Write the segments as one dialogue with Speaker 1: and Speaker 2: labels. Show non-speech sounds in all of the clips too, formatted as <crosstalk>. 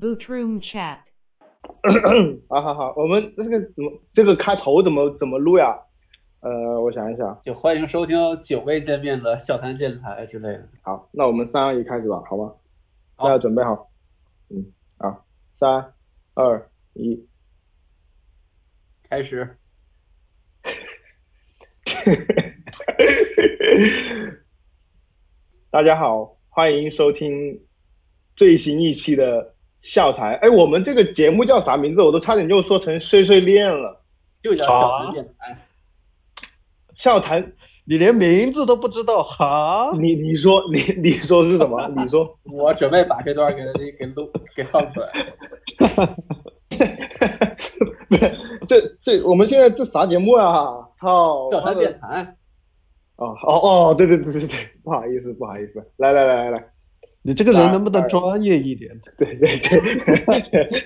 Speaker 1: Boot Room Chat。<coughs>
Speaker 2: 好好好，我们这个怎么这个开头怎么怎么录呀？呃，我想一想，
Speaker 3: 就欢迎收听久未见面的笑谈电台之类的。
Speaker 2: 好，那我们三二一开始吧，好吗？大家准备好？嗯，好，三二一，
Speaker 3: 开始，<laughs>
Speaker 2: 大家好，欢迎收听最新一期的笑谈。哎，我们这个节目叫啥名字？我都差点就说成碎碎念了。
Speaker 3: 就叫笑谈电台。
Speaker 2: 笑谈，
Speaker 4: 你连名字都不知道哈？
Speaker 2: 你你说你你说是什么？<laughs> 你说。
Speaker 3: 我准备把这段给给录给放出来。<laughs>
Speaker 2: 不是，这这我们现在这啥节目啊？操！
Speaker 3: 笑谈电台。
Speaker 2: 哦哦哦，对对对对对，不好意思不好意思，来来来来来，
Speaker 4: 你这个人能不能专业一点？
Speaker 2: 对 <laughs> 对对，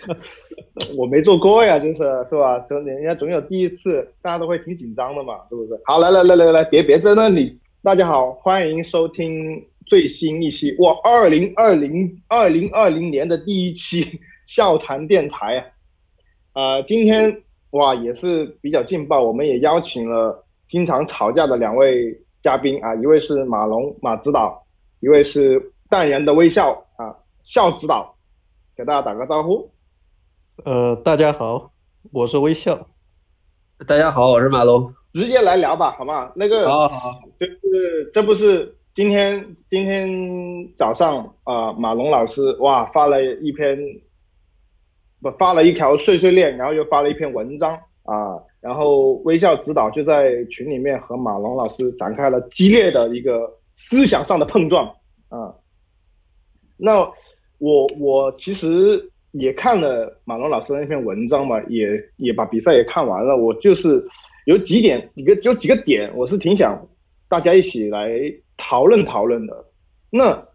Speaker 2: <laughs> 我没做过呀，真是是吧？总人家总有第一次，大家都会挺紧张的嘛，是不是？好，来来来来来，别别在那里，大家好，欢迎收听最新一期哇，二零二零二零二零年的第一期 <laughs> 笑谈电台啊，呃，今天哇也是比较劲爆，我们也邀请了经常吵架的两位嘉宾啊，一位是马龙马指导，一位是淡然的微笑啊笑指导，给大家打个招呼。
Speaker 4: 呃，大家好，我是微笑。
Speaker 3: 大家好，我是马龙。
Speaker 2: 直接来聊吧，好吗？那个
Speaker 3: 好好，
Speaker 2: 就是这不是今天今天早上啊、马龙老师哇发了一篇不发了一条碎碎念，然后又发了一篇文章啊，然后微笑指导就在群里面和马龙老师展开了激烈的一个思想上的碰撞啊。那我我其实也看了马龙老师的那篇文章嘛，也也把比赛也看完了。我就是有几点，几个有几个点，我是挺想大家一起来讨论讨论的。那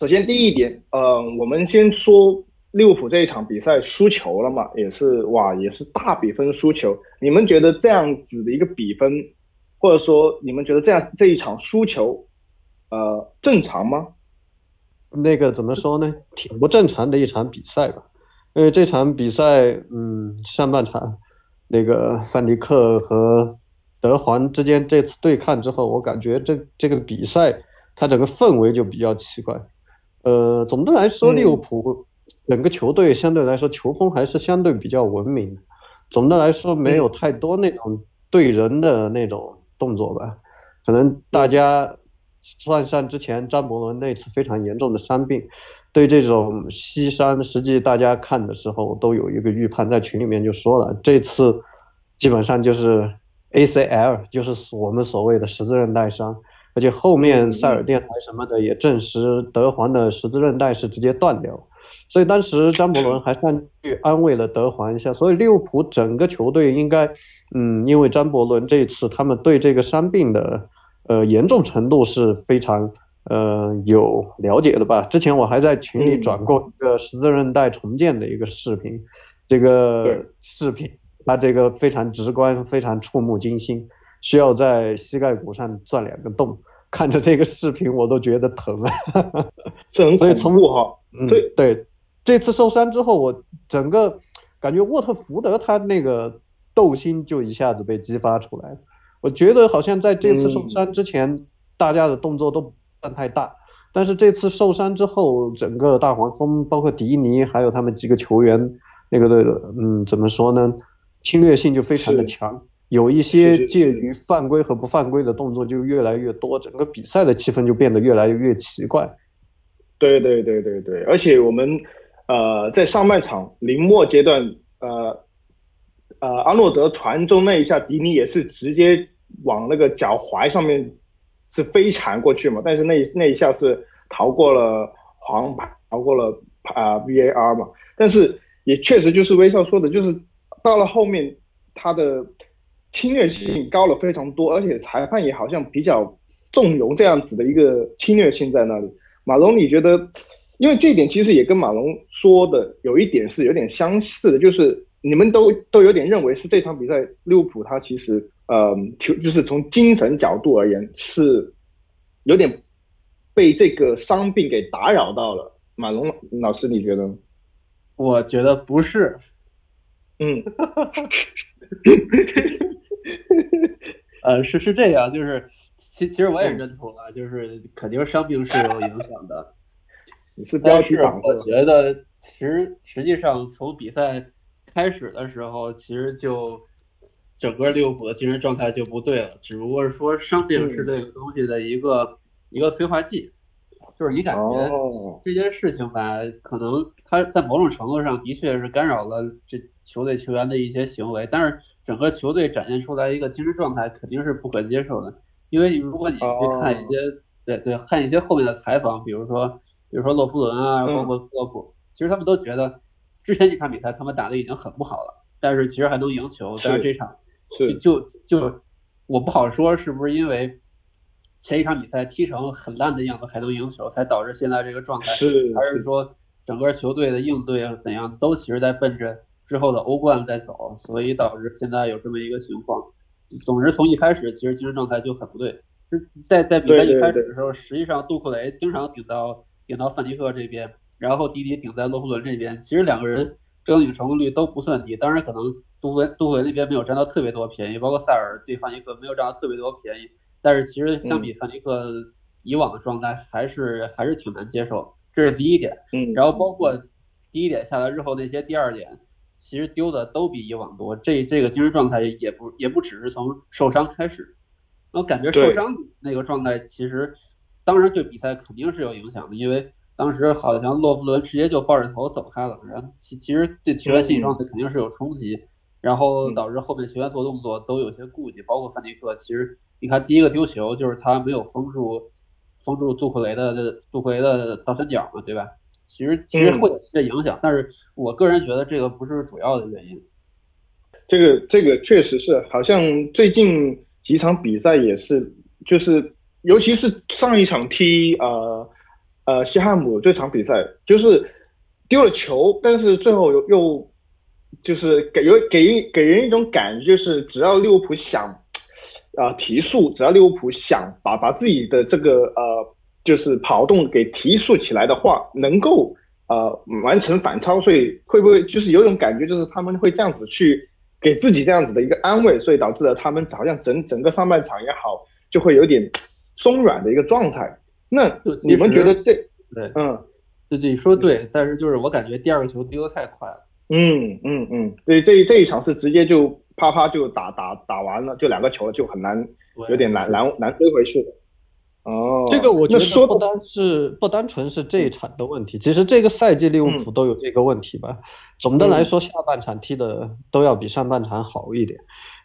Speaker 2: 首先第一点，呃，我们先说利物浦这一场比赛输球了嘛，也是哇，也是大比分输球。你们觉得这样子的一个比分，或者说你们觉得这样这一场输球，呃，正常吗？
Speaker 4: 那个怎么说呢？挺不正常的一场比赛吧。因为这场比赛，嗯，上半场那个范迪克和德皇之间这次对抗之后，我感觉这这个比赛它整个氛围就比较奇怪。呃，总的来说，
Speaker 2: 嗯
Speaker 4: 利物浦整个球队相对来说球风还是相对比较文明的。总的来说，没有太多那种对人的那种动作吧。可能大家算上之前张伯伦那次非常严重的伤病，对这种膝伤，实际大家看的时候都有一个预判，在群里面就说了，这次基本上就是 ACL，就是我们所谓的十字韧带伤，而且后面塞尔电台什么的也证实德皇的十字韧带是直接断掉。所以当时张伯伦还上去安慰了德皇一下，所以利物浦整个球队应该，嗯，因为张伯伦这次他们对这个伤病的呃严重程度是非常呃有了解的吧？之前我还在群里
Speaker 2: 嗯
Speaker 4: 转过一个十字韧带重建的一个视频，这个视频它这个非常直观，非常触目惊心，需要在膝盖骨上钻两个洞。看着这个视频我都觉得疼啊！
Speaker 2: 这很
Speaker 4: 所以从
Speaker 2: 恐怖哈。
Speaker 4: 嗯，
Speaker 2: 对
Speaker 4: 对，这次受伤之后，我整个感觉沃特福德他那个斗心就一下子被激发出来了。我觉得好像在这次受伤之前，大家的动作都不算太大，但是这次受伤之后，整个大黄蜂包括迪尼还有他们几个球员，那个的嗯怎么说呢，侵略性就非常的强。有一些
Speaker 2: 是
Speaker 4: 介于犯规和不犯规的动作就越来越多，整个比赛的气氛就变得越来越奇怪。
Speaker 2: 对对对对对，而且我们呃在上半场临末阶段，呃呃阿诺德传中那一下，迪尼也是直接往那个脚踝上面是飞铲过去嘛，但是那那一下是逃过了黄牌，逃过了啊、VAR 嘛，但是也确实就是微笑说的，就是到了后面他的侵略性高了非常多，而且裁判也好像比较纵容这样子的一个侵略性在那里。马龙，你觉得？因为这一点其实也跟马龙说的有一点是有点相似的，就是你们都都有点认为是这场比赛利物浦他其实呃就就是从精神角度而言是有点被这个伤病给打扰到了。马龙老师，你觉得呢？
Speaker 3: 我觉得不是。
Speaker 2: 嗯。<laughs>
Speaker 3: 呃，是是这样，就是其其实我也认同了，就是肯定伤病是有影响的。<laughs>
Speaker 2: 你是标题党
Speaker 3: 我觉得实实际上从比赛开始的时候，其实就整个利物浦的精神状态就不对了，只不过是说伤病是这个东西的一个一个催化剂，就是你感觉这件事情吧，可能他在某种程度上的确是干扰了这球队球员的一些行为，但是。整个球队展现出来一个精神状态肯定是不可接受的，因为如果你去看一些，对对，看一些后面的采访，比如说，比如说洛夫伦啊，包括克洛普，其实他们都觉得之前几场比赛他们打的已经很不好了，但是其实还能赢球，但是。这场就就我不好说是不是因为前一场比赛踢成很烂的样子还能赢球，才导致现在这个状态，还是说整个球队的应对啊怎样都其实在奔着。之后的欧冠在走，所以导致现在有这么一个情况。总之，从一开始其实精神状态就很不对。在在比赛一开始的时候，实际上杜库雷经常顶到顶到范迪克这边，然后迪迪顶在洛夫伦这边。其实两个人争顶成功率都不算低，当然可能杜库杜库雷那边没有占到特别多便宜，包括塞尔对范尼克没有占到特别多便宜。但是其实相比范尼克以往的状态，还是还是挺难接受。这是第一点。
Speaker 2: 嗯。
Speaker 3: 然后包括第一点下来之后那些第二点。其实丢的都比以往多，这这个精神状态也不也不只是从受伤开始，我感觉受伤那个状态其实当然对比赛肯定是有影响的，因为当时好像洛夫伦直接就抱着头走开了，然后其其实对球员心理状态肯定是有冲击，然后导致后面球员做动作都有些顾忌，包括范迪克，其实你看第一个丢球就是他没有封住封住杜库雷的杜库雷的倒三角嘛，对吧？其实其实会有些影响，但是我个人觉得这个不是主要的原因。
Speaker 2: 这个这个确实是，好像最近几场比赛也是，就是尤其是上一场踢呃呃西汉姆这场比赛，就是丢了球，但是最后又又就是给有给给人一种感觉，就是只要利物浦想啊提速，只要利物浦想把把自己的这个呃。就是跑动给提速起来的话，能够呃完成反超，所以会不会就是有种感觉，就是他们会这样子去给自己这样子的一个安慰，所以导致了他们好像整整个上半场也好，就会有点松软的一个状态。那你们觉得这
Speaker 3: 对
Speaker 2: 嗯，
Speaker 3: 对对说对，但是就是我感觉第二个球丢的太快了。
Speaker 2: 嗯嗯嗯，对这这一场是直接就啪啪就打打打完了，就两个球就很难，有点难难难追回去的。哦，
Speaker 4: 这个我觉得不单是不单纯是这一场的问题，其实这个赛季利物浦都有这个问题吧。总的来说，下半场踢的都要比上半场好一点，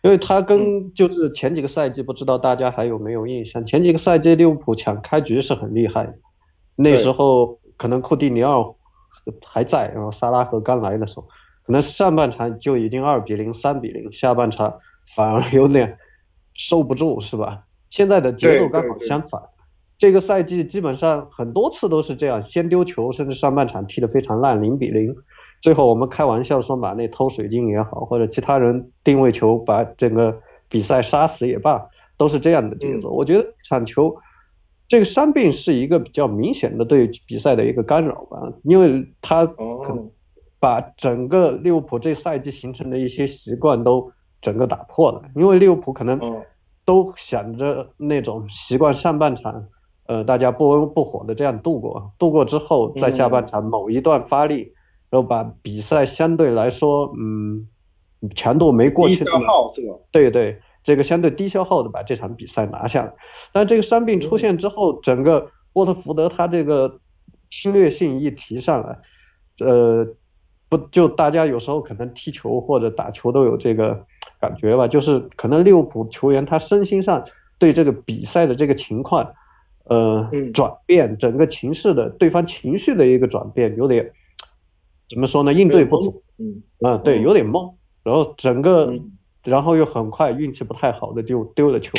Speaker 4: 因为他跟就是前几个赛季，不知道大家还有没有印象？前几个赛季利物浦抢开局是很厉害的，那时候可能库蒂尼奥还在，然后萨拉赫刚来的时候，可能上半场就已经二比零、三比零，下半场反而有点收不住，是吧？现在的节奏刚好相反。这个赛季基本上很多次都是这样，先丢球，甚至上半场踢得非常烂，零比零。最后我们开玩笑说马内偷水晶也好，或者其他人定位球把整个比赛杀死也罢，都是这样的节奏。我觉得场球这个伤病是一个比较明显的对比赛的一个干扰吧，因为他可能把整个利物浦这赛季形成的一些习惯都整个打破了，因为利物浦可能都想着那种习惯上半场。呃，大家不温不火的这样度过，度过之后，在下半场某一段发力，然后把比赛相对来说，嗯，强度没过去？对对，这个相对低消耗的把这场比赛拿下来。但这个伤病出现之后，整个沃特福德他这个侵略性一提上来，呃，不就大家有时候可能踢球或者打球都有这个感觉吧，就是可能利物浦球员他身心上对这个比赛的这个情况。呃，转变整个情势的对方情绪的一个转变，有点怎么说呢？应对不足，
Speaker 2: 嗯，
Speaker 4: 啊，对，有点懵。然后整个，然后又很快运气不太好的就丢了球，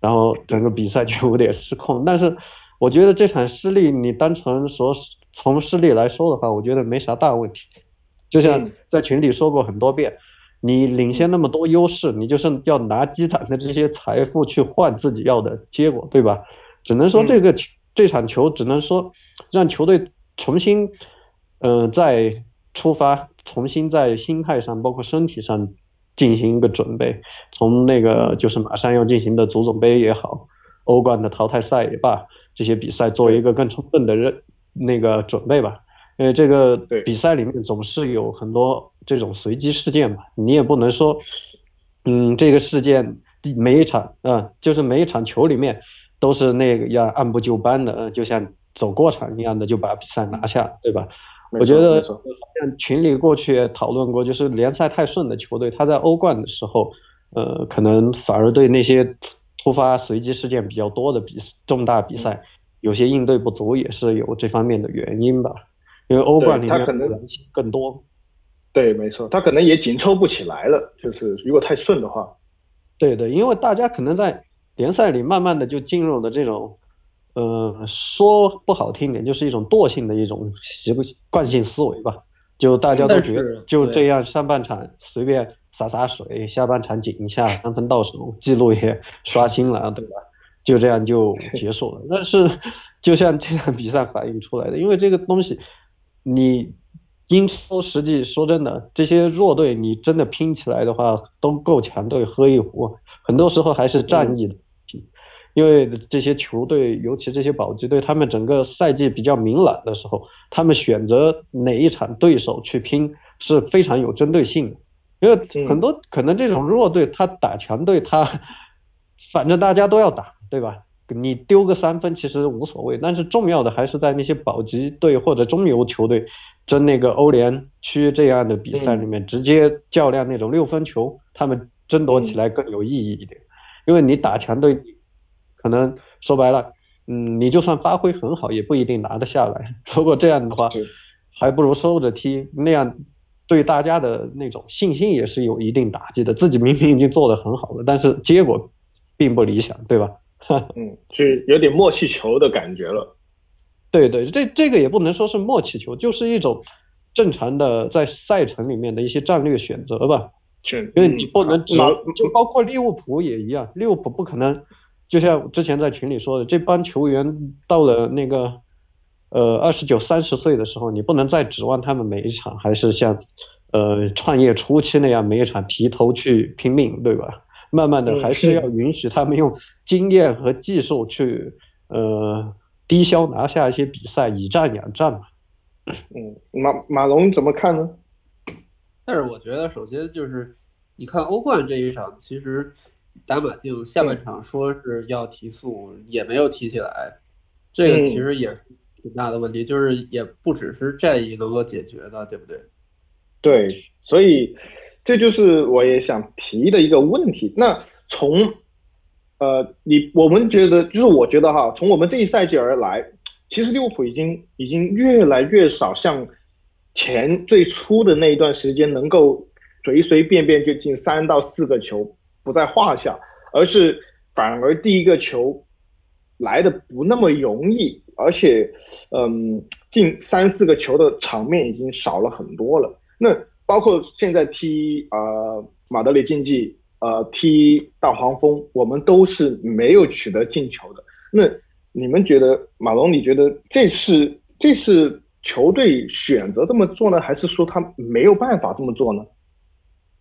Speaker 4: 然后整个比赛就有点失控。但是我觉得这场失利，你单纯说从失利来说的话，我觉得没啥大问题。就像在群里说过很多遍，你领先那么多优势，你就是要拿积攒的这些财富去换自己要的结果，对吧？只能说这个这场球只能说让球队重新，嗯，再出发，重新在心态上，包括身体上进行一个准备。从那个就是马上要进行的足总杯也好，欧冠的淘汰赛也罢，这些比赛做一个更充分的认那个准备吧。因为这个比赛里面总是有很多这种随机事件嘛，你也不能说，嗯，这个事件每一场嗯，就是每一场球里面都是那个要按部就班的，嗯，就像走过场一样的就把比赛拿下，对吧？我觉得像群里过去讨论过，就是联赛太顺的球队，他在欧冠的时候，呃，可能反而对那些突发随机事件比较多的比重大比赛，有些应对不足，也是有这方面的原因吧。因为欧冠里面可能更多，
Speaker 2: 对，没错，他可能也紧凑不起来了。就是如果太顺的话，
Speaker 4: 对对，因为大家可能在联赛里慢慢的就进入了这种，呃，说不好听点，就是一种惰性的一种习惯性思维吧。就大家都觉得就这样，上半场随便洒洒水，下半场紧一下，三分到手，记录也刷新了，对吧？就这样就结束了。但是就像这场比赛反映出来的，因为这个东西。你英超实际说真的，这些弱队你真的拼起来的话，都够强队喝一壶。很多时候还是战役的因为这些球队，尤其这些保级队，他们整个赛季比较明朗的时候，他们选择哪一场对手去拼是非常有针对性的。因为很多可能这种弱队他打强队，他反正大家都要打，对吧？你丢个三分其实无所谓，但是重要的还是在那些保级队或者中游球队争那个欧联区这样的比赛里面，直接较量那种六分球，他们争夺起来更有意义一点。因为你打强队，可能说白了，嗯，你就算发挥很好，也不一定拿得下来。<laughs> 如果这样的话，还不如收着踢，那样对大家的那种信心也是有一定打击的。自己明明已经做得很好了，但是结果并不理想，对吧？<laughs>
Speaker 2: 嗯，是有点默契球的感觉了。
Speaker 4: 对对，这这个也不能说是默契球，就是一种正常的在赛程里面的一些战略选择吧。因为你不能只就包括利物浦也一样，利物浦不可能就像之前在群里说的，这帮球员到了那个呃二十九三十岁的时候，你不能再指望他们每一场还是像呃创业初期那样每一场提头去拼命，对吧？慢慢的还是要允许他们用经验和技术去呃低消拿下一些比赛，以战养战嘛。
Speaker 2: 嗯，马马龙怎么看呢？
Speaker 3: 但是我觉得首先就是你看欧冠这一场，其实打马竞下半场说是要提速，也没有提起来，这个其实也是挺大的问题，就是也不只是战役能够解决的，对不对？
Speaker 2: 对，所以。这就是我也想提的一个问题。那从呃，你我们觉得，就是我觉得哈，从我们这一赛季而来，其实利物浦已经已经越来越少像前最初的那一段时间能够随随便便就进三到四个球不在话下，而是反而第一个球来的不那么容易，而且嗯，进三四个球的场面已经少了很多了。那包括现在踢呃马德里竞技，呃踢大黄蜂，我们都是没有取得进球的。那你们觉得马龙？你觉得这是这是球队选择这么做呢，还是说他没有办法这么做呢？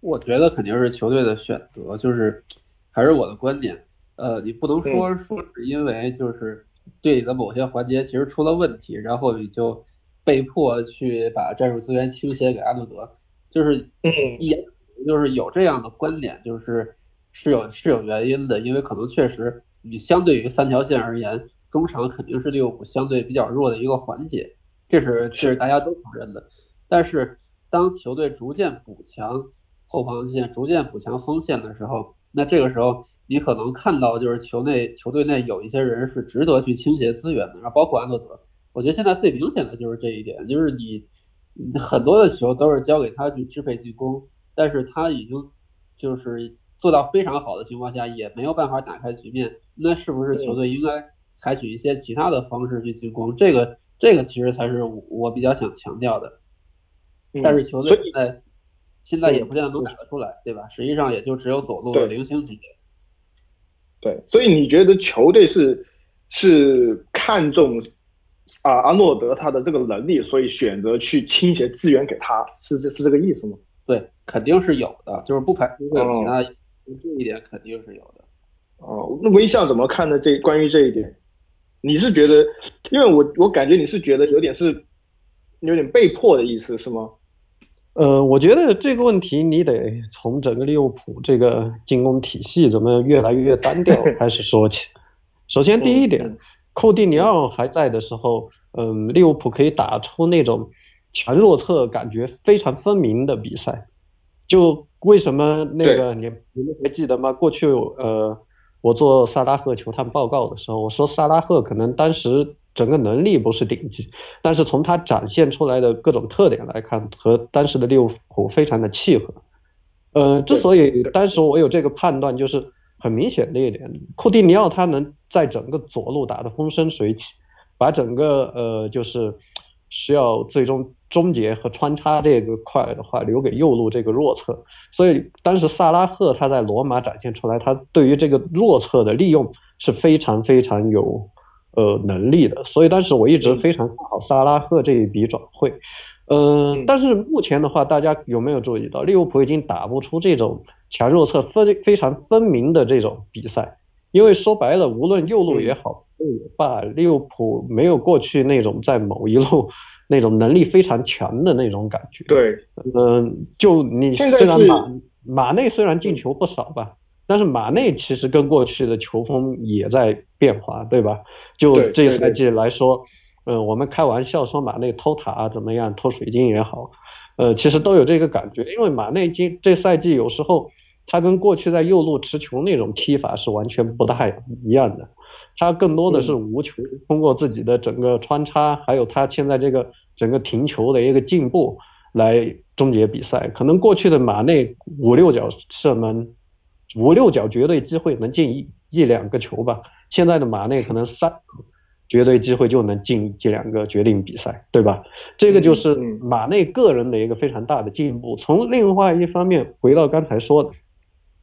Speaker 3: 我觉得肯定是球队的选择，就是还是我的观点。呃，你不能说说是因为就是队里的某些环节其实出了问题，然后你就被迫去把战术资源倾斜给阿诺德。就是嗯，也就是有这样的观点，就是是有是有原因的，因为可能确实你相对于三条线而言，中场肯定是利物浦相对比较弱的一个环节，这是这是大家都承认的。但是当球队逐渐补强后防线，逐渐补强锋线的时候，那这个时候你可能看到就是球内球队内有一些人是值得去倾斜资源的，然后包括安诺德，我觉得现在最明显的就是这一点，就是你。很多的球都是交给他去支配进攻，但是他已经就是做到非常好的情况下，也没有办法打开局面。那是不是球队应该采取一些其他的方式去进攻？这个这个其实才是我比较想强调的。但是球队现在现在也不见得能打得出来，对吧？实际上也就只有走路的零星级别。
Speaker 2: 对，所以你觉得球队是是看重啊阿诺德他的这个能力，所以选择去倾斜资源给他，是这是这个意思吗？
Speaker 3: 对，肯定是有的，就是不排除会给他这一点肯定是有的。
Speaker 2: 哦，那微笑怎么看呢？这关于这一点，你是觉得，因为我我感觉你是觉得有点是有点被迫的意思是吗？
Speaker 4: 呃，我觉得这个问题你得从整个利物浦这个进攻体系怎么越来越单调 <laughs> 开始说起。首先第一点，库蒂尼奥还在的时候，嗯，利物浦可以打出那种强弱侧感觉非常分明的比赛。就为什么那个你你们还记得吗？过去呃。我做萨拉赫球探报告的时候，我说萨拉赫可能当时整个能力不是顶级，但是从他展现出来的各种特点来看，和当时的利物浦非常的契合。呃，之所以当时我有这个判断，就是很明显的一点，库蒂尼奥他能在整个左路打得风生水起，把整个呃就是需要最终。终结和穿插这个块的话，留给右路这个弱侧，所以当时萨拉赫他在罗马展现出来，他对于这个弱侧的利用是非常非常有呃能力的，所以当时我一直非常看好萨拉赫这一笔转会，嗯，但是目前的话，大家有没有注意到，利物浦已经打不出这种强弱侧分非常分明的这种比赛，因为说白了，无论右路也好，也罢，利物浦没有过去那种在某一路。那种能力非常强的那种感觉。
Speaker 2: 对，
Speaker 4: 嗯，就你虽然马马内虽然进球不少吧，但是马内其实跟过去的球风也在变化，对吧？就这赛季来说，嗯，我们开玩笑说马内偷塔啊怎么样，偷水晶也好，呃，其实都有这个感觉，因为马内今这赛季有时候他跟过去在右路持球那种踢法是完全不太一样的。他更多的是无球，通过自己的整个穿插，还有他现在这个整个停球的一个进步来终结比赛。可能过去的马内五六脚射门，五六脚绝对机会能进一一两个球吧。现在的马内可能三绝对机会就能进一两个决定比赛，对吧？这个就是马内个人的一个非常大的进步。从另外一方面，回到刚才说的，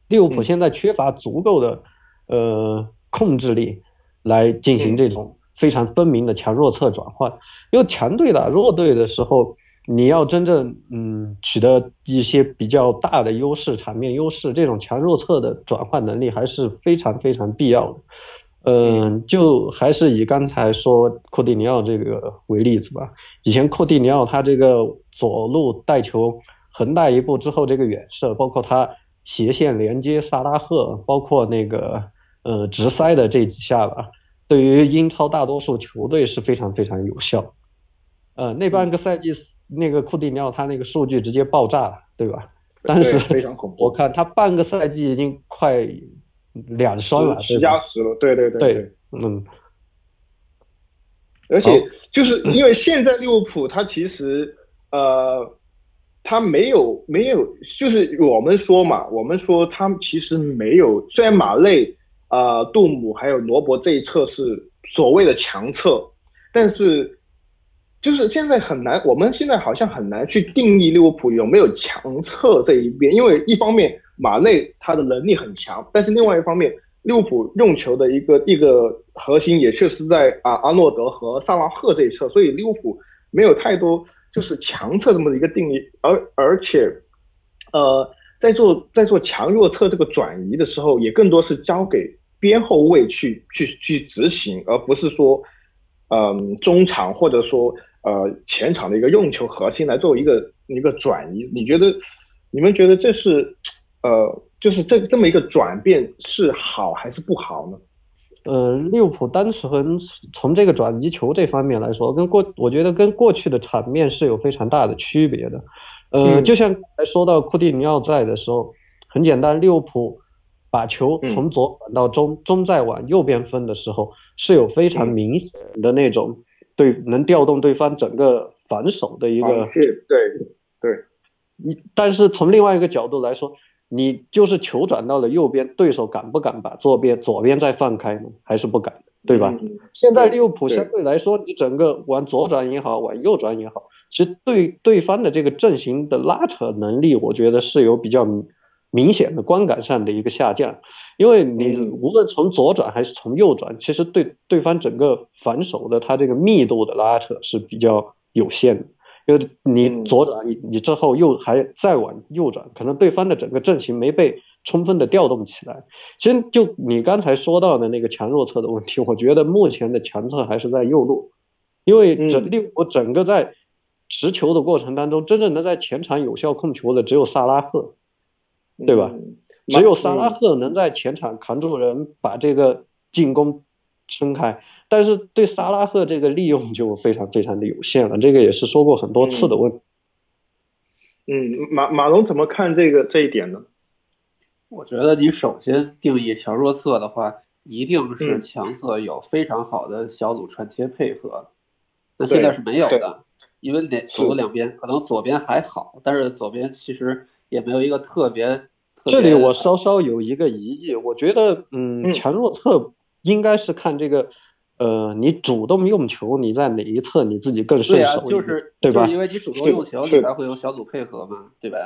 Speaker 4: 利物浦现在缺乏足够的呃控制力。来进行这种非常分明的强弱侧转换，因为强队打弱队的时候，你要真正嗯取得一些比较大的优势、场面优势，这种强弱侧的转换能力还是非常非常必要的。嗯，就还是以刚才说库蒂尼奥这个为例子吧。以前库蒂尼奥他这个左路带球横带一步之后，这个远射，包括他斜线连接萨拉赫，包括那个呃直塞的这几下吧。对于英超大多数球队是非常非常有效，呃，那半个赛季那个库蒂尼奥他那个数据直接爆炸了，对吧？但是
Speaker 2: 非常恐怖。
Speaker 4: 我看他半个赛季已经快两双了，
Speaker 2: 十加十了，对对
Speaker 4: 对
Speaker 2: 对，
Speaker 4: 嗯。
Speaker 2: 而且就是因为现在利物浦他其实呃他没有没有就是我们说嘛，我们说他其实没有，虽然马内。呃，杜姆还有罗伯这一侧是所谓的强侧，但是就是现在很难，我们现在好像很难去定义利物浦有没有强侧这一边，因为一方面马内他的能力很强，但是另外一方面利物浦用球的一个一个核心也确实在啊阿诺德和萨拉赫这一侧，所以利物浦没有太多就是强侧这么一个定义，而而且呃。在做在做强弱侧这个转移的时候，也更多是交给边后卫去去去执行，而不是说，嗯，中场或者说呃前场的一个用球核心来作为一个一个转移。你觉得你们觉得这是呃就是这这么一个转变是好还是不好呢？
Speaker 4: 呃，利物浦单纯从这个转移球这方面来说，跟过我觉得跟过去的场面是有非常大的区别的。呃，就像才说到库蒂尼奥在的时候，很简单，利物浦把球从左转到中，中再往右边分的时候，是有非常明显的那种对能调动对方整个防守的一个。
Speaker 2: 是，对对。
Speaker 4: 你但是从另外一个角度来说，你就是球转到了右边，对手敢不敢把左边左边再放开呢？还是不敢，对吧？现在利物浦相对来说，你整个往左转也好，往右转也好。其实对对方的这个阵型的拉扯能力，我觉得是有比较明显的观感上的一个下降，因为你无论从左转还是从右转，其实对对方整个反手的它这个密度的拉扯是比较有限的。因为你左转，你你之后又还再往右转，可能对方的整个阵型没被充分的调动起来。其实就你刚才说到的那个强弱侧的问题，我觉得目前的强侧还是在右路，因为整利物浦整个在持球的过程当中，真正能在前场有效控球的只有萨拉赫，对吧？只有萨拉赫能在前场扛住人，把这个进攻撑开。但是对萨拉赫这个利用就非常非常的有限了，这个也是说过很多次的问题。
Speaker 2: 嗯，马马龙怎么看这个这一点呢？
Speaker 3: 我觉得你首先定义强弱侧的话，一定是强侧有非常好的小组传切配合。那现在是没有的，因为两左右两边可能左边还好，但是左边其实也没有一个特别。
Speaker 4: 这里我稍稍有一个疑义，我觉得嗯，强弱侧应该是看这个。呃，你主动用球，你在哪一侧你自己更顺手，
Speaker 3: 对就是
Speaker 4: 对吧？
Speaker 3: 就是因为你主动用球，你才会有小组配合嘛，对吧？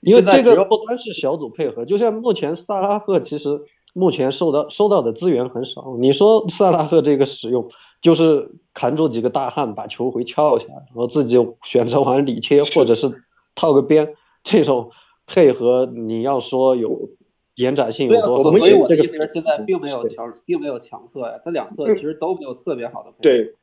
Speaker 4: 因为这个不单是小组配合，就像目前萨拉赫其实目前受到收到的资源很少。你说萨拉赫这个使用，就是扛住几个大汉把球回撬下，然后自己选择往里切，或者是套个边，这种配合你要说有。延展性有多？
Speaker 3: 所以我的意思是，现在并没有强，并没有强侧呀，它两侧其实都没有特别好的配
Speaker 2: 合。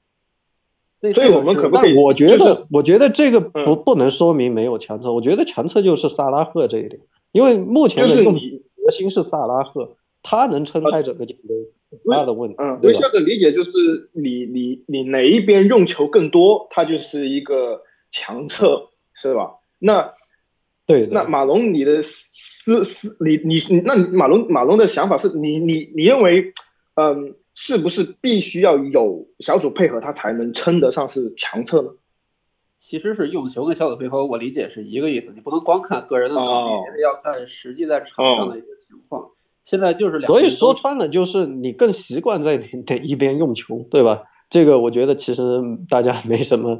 Speaker 2: 对，所以我们可不可以？
Speaker 4: 我觉得，我觉得这个不不能说明没有强侧。我觉得强侧就是萨拉赫这一点，因为目前的用核心是萨拉赫，他能撑开整个进攻。他的问题。
Speaker 2: 嗯，微笑的理解就是，你你你哪一边用球更多，它就是一个强侧，是吧？那
Speaker 4: 对，
Speaker 2: 那马龙你的。思思，你你你，那马龙马龙的想法是你你你认为，嗯，是不是必须要有小组配合，他才能称得上是强侧呢？
Speaker 3: 其实是用球跟小组配合，我理解是一个意思，你不能光看个人的能力，要看实际在场上的一个情况。现在就是两，
Speaker 4: 所以说穿了就是你更习惯在哪一边用球，对吧？这个我觉得其实大家没什么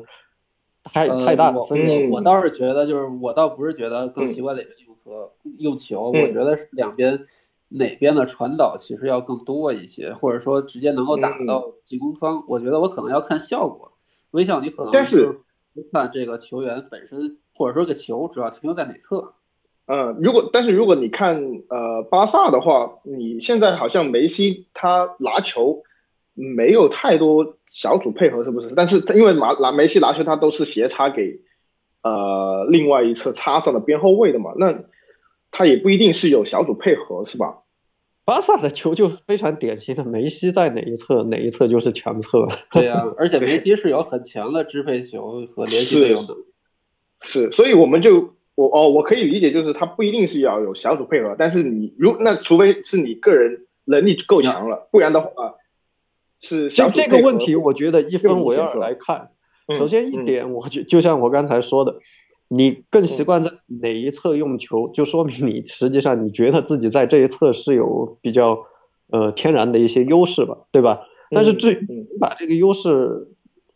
Speaker 4: 太太大的分歧。
Speaker 3: 我倒是觉得，就是我倒不是觉得更习惯哪个球。和用球，我觉得两边哪边的传导其实要更多一些，或者说直接能够打到进攻方。我觉得我可能要看效果。微笑，你可能但
Speaker 2: 是
Speaker 3: 看这个球员本身，或者说这个球主要停留在哪侧。
Speaker 2: 嗯，如果但是如果你看呃巴萨的话，你现在好像梅西他拿球没有太多小组配合，是不是？但是因为拿拿梅西拿球，他都是斜插给。呃，另外一侧插上的边后卫的嘛，那他也不一定是有小组配合，是吧？
Speaker 4: 巴萨的球就非常典型的，梅西在哪一侧，哪一侧就是强侧。
Speaker 3: 对呀，<laughs> 而且梅西是有很强的支配球和联系队友的。
Speaker 2: 是，所以我们就我哦，我可以理解，就是他不一定是要有小组配合，但是你如那除非是你个人能力够强了，不然的话是
Speaker 4: 像这个问题，我觉得一分为二来看。首先一点，我就就像我刚才说的，你更习惯在哪一侧用球，就说明你实际上你觉得自己在这一侧是有比较呃天然的一些优势吧，对吧？但是至于把这个优势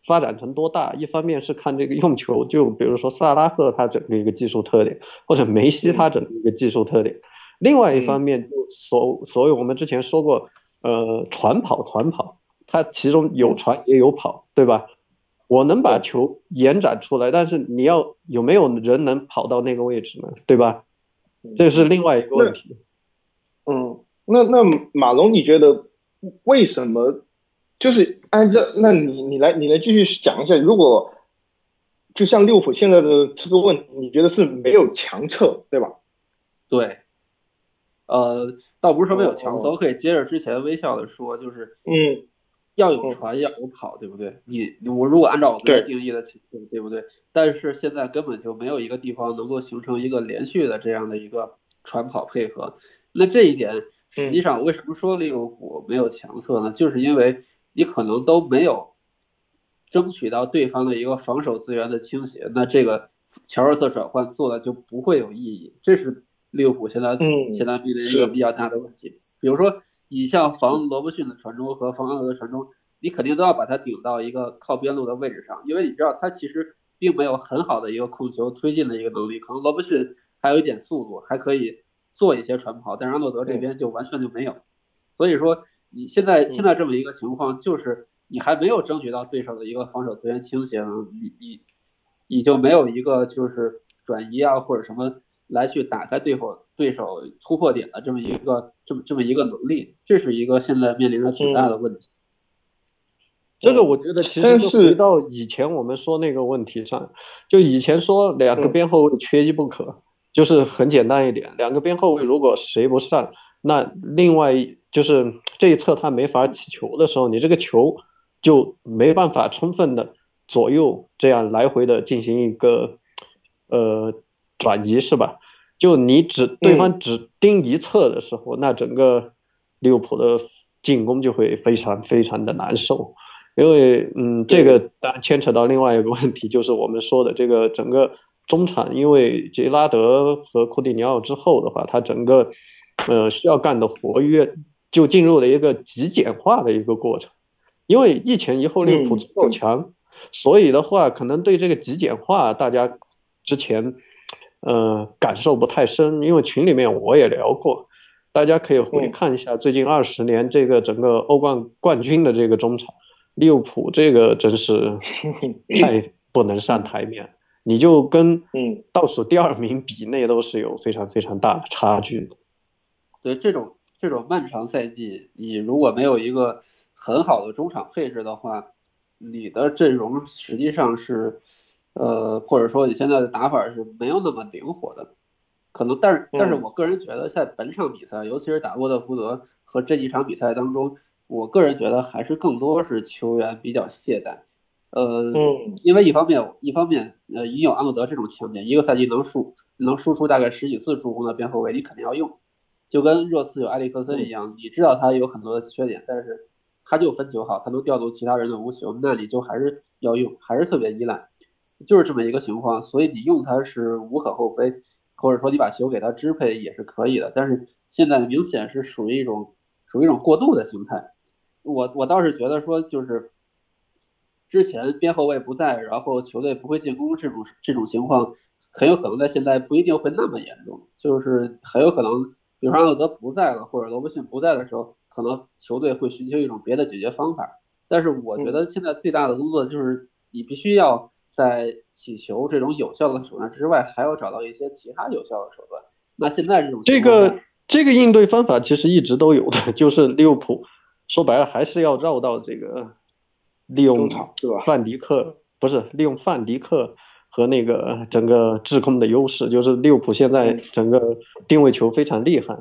Speaker 4: 发展成多大，一方面是看这个用球，就比如说萨拉赫他整个一个技术特点，或者梅西他整个一个技术特点。另外一方面，就所所以我们之前说过，呃，传跑传跑，它其中有传也有跑，对吧？我能把球延展出来，但是你要有没有人能跑到那个位置呢？对吧？这是另外一个问题。
Speaker 2: 嗯，那那马龙，你觉得为什么？就是按照那你你来你来继续讲一下，如果就像六浦现在的这个问题，你觉得是没有强侧，对吧？
Speaker 3: 对。呃，倒不是说没有强侧，我可以接着之前微笑的说，就是
Speaker 2: 嗯。
Speaker 3: 要有传，要有跑，对不对？你我如果按照我们的定义的，对不对？但是现在根本就没有一个地方能够形成一个连续的这样的一个传跑配合。那这一点实际上为什么说利物浦没有强侧呢？就是因为你可能都没有争取到对方的一个防守资源的倾斜，那这个乔尔侧转换做的就不会有意义。这是利物浦现在现在面临一个比较大的问题。比如说。你像防罗伯逊的传中和防奥德的传中，你肯定都要把它顶到一个靠边路的位置上，因为你知道他其实并没有很好的一个控球推进的一个能力，可能罗伯逊还有一点速度，还可以做一些传跑，但是阿诺德这边就完全就没有。所以说你现在现在这么一个情况，就是你还没有争取到对手的一个防守资源倾斜，你你你就没有一个就是转移啊或者什么来去打开对手对手突破点的这么一个这么这么一个能力，这是一个现在面临着挺大的问题。
Speaker 4: 这个我觉得其实就回到以前我们说那个问题上，就以前说两个边后卫缺一不可，就是很简单一点，两个边后卫如果谁不上，那另外就是这一侧他没法起球的时候，你这个球就没办法充分的左右这样来回的进行一个呃转移是吧？就你只对方只盯一侧的时候，那整个利物浦的进攻就会非常非常的难受。因为嗯，这个当然牵扯到另外一个问题，就是我们说的这个整个中场，因为杰拉德和库蒂尼奥之后的话，他整个呃需要干的活跃就进入了一个极简化的一个过程。因为一前一后利物浦足够强，所以的话可能对这个极简化大家之前呃感受不太深，因为群里面我也聊过，大家可以回看一下最近二十年这个整个欧冠冠军的这个中场。利物浦这个真是 <laughs> 太不能上台面，你就跟倒数第二名比，那都是有非常非常大的差距的。
Speaker 3: 对这种这种漫长赛季，你如果没有一个很好的中场配置的话，你的阵容实际上是呃，或者说你现在的打法是没有那么灵活的。可能，但是但是我个人觉得，在本场比赛，尤其是打沃特福德和这几场比赛当中。我个人觉得还是更多是球员比较懈怠，呃，因为一方面一方面呃，已有阿诺德这种强点，一个赛季能输能输出大概十几次助攻的边后卫，你肯定要用，就跟热刺有埃里克森一样，你知道他有很多的缺点，但是他就分球好，他能调动其他人的无球，那你就还是要用，还是特别依赖，就是这么一个情况，所以你用他是无可厚非，或者说你把球给他支配也是可以的，但是现在明显是属于一种属于一种过度的形态。我我倒是觉得说，就是之前边后卫不在，然后球队不会进攻这种这种情况，很有可能在现在不一定会那么严重，就是很有可能，比如说阿诺德不在了，或者罗伯逊不在的时候，可能球队会寻求一种别的解决方法。但是我觉得现在最大的工作就是你必须要在起球这种有效的手段之外，还要找到一些其他有效的手段。那现在这种
Speaker 4: 这个这个应对方法其实一直都有的，<laughs> 就是利物浦。说白了还是要绕到这个利用范迪克，不是利用范迪克和那个整个制空的优势，就是利物浦现在整个定位球非常厉害。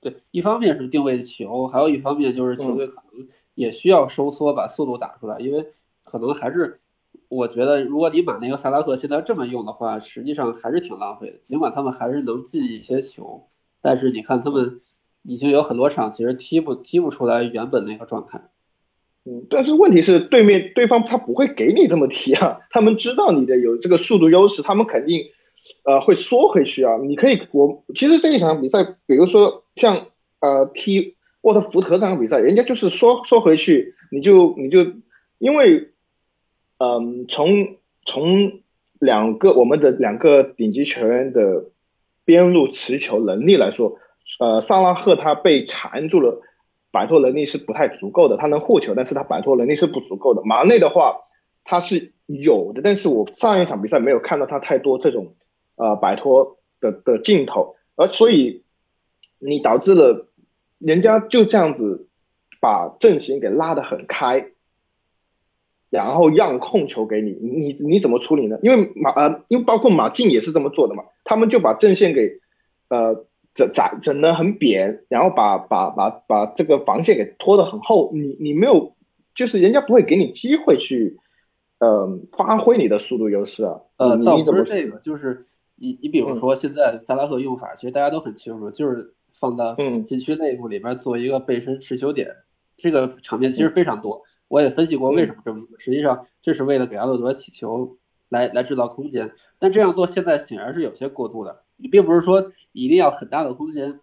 Speaker 3: 对，一方面是定位球，还有一方面就是球队可能也需要收缩，把速度打出来，因为可能还是我觉得，如果你把那个萨拉赫现在这么用的话，实际上还是挺浪费的。尽管他们还是能进一些球，但是你看他们。已经有很多场其实踢不踢不出来原本那个状态，
Speaker 2: 嗯，但是问题是对面对方他不会给你这么踢啊，他们知道你的有这个速度优势，他们肯定呃会缩回去啊。你可以我其实这一场比赛，比如说像呃踢沃特福德这场比赛，人家就是缩缩回去，你就你就因为嗯从从两个我们的两个顶级球员的边路持球能力来说。呃，萨拉赫他被缠住了，摆脱能力是不太足够的。他能护球，但是他摆脱能力是不足够的。马内的话，他是有的，但是我上一场比赛没有看到他太多这种呃摆脱的的镜头，而所以你导致了人家就这样子把阵型给拉得很开，然后让控球给你，你你怎么处理呢？因为马呃，因为包括马竞也是这么做的嘛，他们就把阵线给呃。整整整的很扁，然后把把把把这个防线给拖得很厚，你你没有，就是人家不会给你机会去，呃，发挥你的速度优势啊。
Speaker 3: 呃，倒不是这个，就是你你比如说现在萨拉赫用法，其实大家都很清楚，就是放到禁区内部里边做一个背身持球点，这个场面其实非常多。我也分析过为什么这么做，实际上这是为了给阿诺德起球来来制造空间，但这样做现在显然是有些过度的。你并不是说一定要很大的空间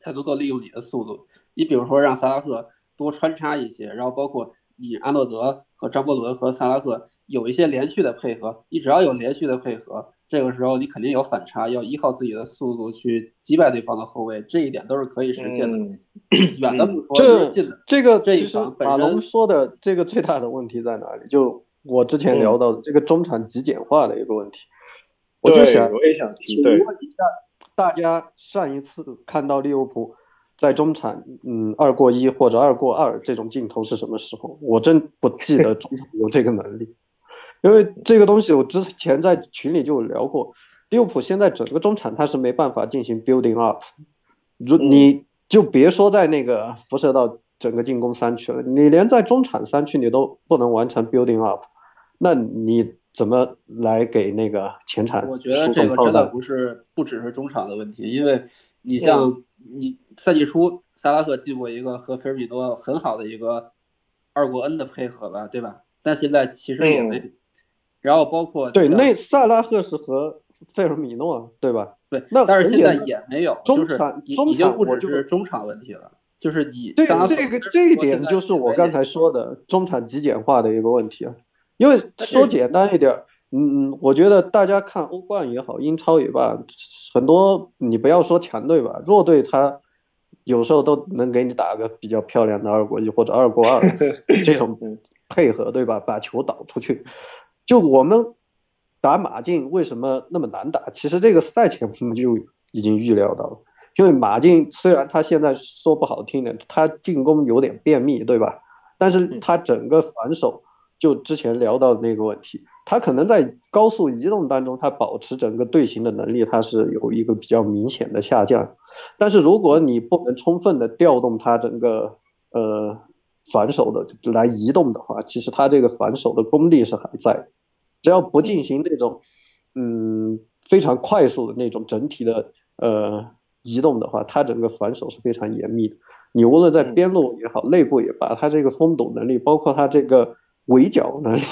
Speaker 3: 才能够利用你的速度。你比如说让萨拉赫多穿插一些，然后包括你阿诺德和张伯伦和萨拉赫有一些连续的配合。你只要有连续的配合，这个时候你肯定有反差，要依靠自己的速度去击败对方的后卫，这一点都是可以实现的。
Speaker 2: 嗯 <clears throat>
Speaker 3: 远的不说，
Speaker 4: 这
Speaker 3: 近的
Speaker 4: 这个
Speaker 3: 这一
Speaker 4: 其实
Speaker 3: 场
Speaker 4: 马龙说的这个最大的问题在哪里？就我之前聊到的这个中场极简化的一个问题，我就，想
Speaker 2: 我也想提，
Speaker 4: 请
Speaker 2: 对，
Speaker 4: 问一下大家上一次看到利物浦在中场嗯二过一或者二过二这种镜头是什么时候？我真不记得中场有这个能力，因为这个东西我之前在群里就有聊过，利物浦现在整个中场它是没办法进行 building up，如
Speaker 2: 嗯。
Speaker 4: 你就别说在那个辐射到整个进攻三区了，你连在中场三区你都不能完成 building up，那你怎么来给那个前场
Speaker 3: 我觉得这个真的不是不只是中场的问题，因为你像你赛季初萨拉赫进过一个和菲尔米诺很好的一个二过 N 的配合吧，对吧？但现在其实也没，然后包括
Speaker 4: 对，
Speaker 3: 像
Speaker 4: 那萨拉赫是和费尔米诺，对吧？
Speaker 3: 对，
Speaker 4: 那
Speaker 3: 但是现在
Speaker 4: 很简单
Speaker 3: 也没有，
Speaker 4: 中
Speaker 3: 就是
Speaker 4: 场
Speaker 3: 已
Speaker 4: 中
Speaker 3: 已经不只
Speaker 4: 场我就是
Speaker 3: 中场问题了，就是你
Speaker 4: 这
Speaker 3: 萨拉赫
Speaker 4: 这个这一点就是我刚才说的中场极简化的一个问题啊。因为说简单一点，嗯嗯，我觉得大家看欧冠也好，英超也罢，很多你不要说强队吧，弱队他有时候都能给你打个比较漂亮的二过一或者二过二 <laughs> 这种配合，对吧？把球导出去。就我们打马竞为什么那么难打？其实这个赛前我们就已经预料到了，因为马竞虽然他现在说不好听的，他进攻有点便秘，对吧？但是他整个防守，就之前聊到的那个问题，他可能在高速移动当中，他保持整个队形的能力，他是有一个比较明显的下降。但是如果你不能充分的调动他整个呃反手的来移动的话，其实他这个反手的功力是还在的。只要不进行那种嗯非常快速的那种整体的呃移动的话，它整个防守是非常严密的。你无论在边路也好，内部也罢，它这个封堵能力，包括它这个围剿能力，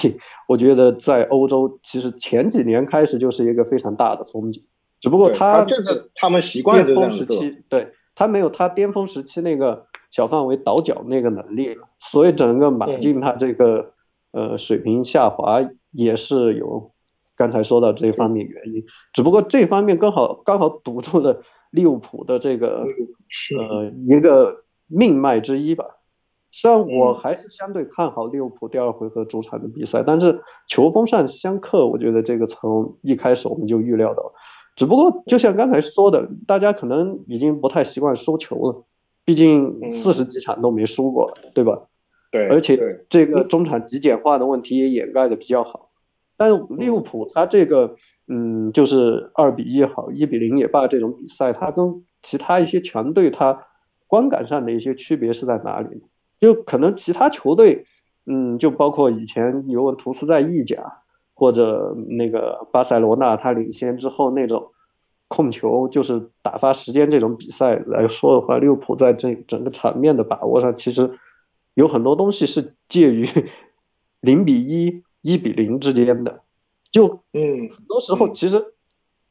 Speaker 4: 我觉得在欧洲其实前几年开始就是一个非常大的风景。只不过
Speaker 2: 对
Speaker 4: 它
Speaker 2: 就是他们习惯就
Speaker 4: 巅峰时期，对，他没有他巅峰时期那个小范围倒脚那个能力了，所以整个马竞他这个呃水平下滑也是有刚才说到这方面原因，只不过这方面刚好刚好堵住了利物浦的这个呃一个命脉之一吧。虽然我
Speaker 2: 嗯
Speaker 4: 还是相对看好利物浦第二回合主场的比赛，但是球风上相克，我觉得这个从一开始我们就预料到。只不过就像刚才说的，大家可能已经不太习惯输球了，毕竟
Speaker 2: 嗯
Speaker 4: 四十几场都没输过，对吧？
Speaker 2: 对，
Speaker 4: 而且这个中场极简化的问题也掩盖的比较好。但是利物浦他这个，嗯，就是二比一好，一比零也罢，这种比赛，他跟其他一些强队他观感上的一些区别是在哪里？就可能其他球队，嗯，就包括以前尤文图斯在意甲或者那个巴塞罗那，他领先之后那种控球就是打发时间这种比赛来说的话，利物浦在这整个场面的把握上，其实有很多东西是介于 <laughs> 零比一、一比零之间的，就
Speaker 2: 嗯
Speaker 4: 很多时候其实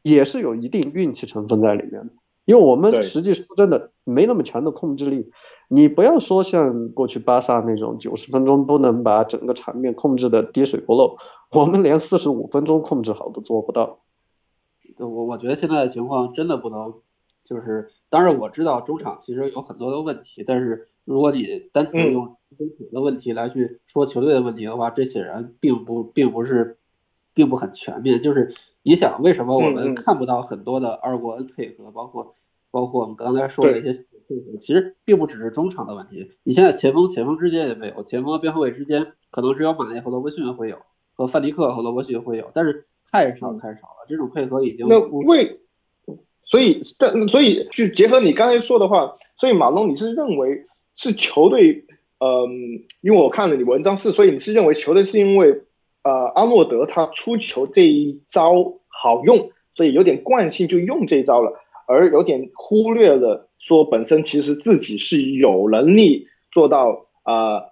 Speaker 4: 也是有一定运气成分在里面的，因为我们实际说真的没那么强的控制力。你不要说像过去巴萨那种九十分钟都能把整个场面控制的滴水不漏，我们连四十五分钟控制好都做不到。
Speaker 3: 我我觉得现在的情况真的不能，就是当然我知道中场其实有很多的问题，但是如果你单纯
Speaker 2: 嗯
Speaker 3: 用中场的问题来去说球队的问题的话，这显然并不并不是并不很全面。就是你想为什么我们看不到很多的二过 N 配合，包括包括我们刚才说的一些配合，其实并不只是中场的问题。你现在前锋前锋之间也没有，前锋和边后卫之间可能只有马内和罗伯逊会有，和范迪克和罗伯逊会有，但是太少太少了，这种配合已经
Speaker 2: 那
Speaker 3: 不
Speaker 2: 为，所以但所以就结合你刚才说的话，所以马龙你是认为是球队，嗯、因为我看了你文章是，所以你是认为球队是因为呃阿诺德他出球这一招好用，所以有点惯性就用这一招了，而有点忽略了说本身其实自己是有能力做到呃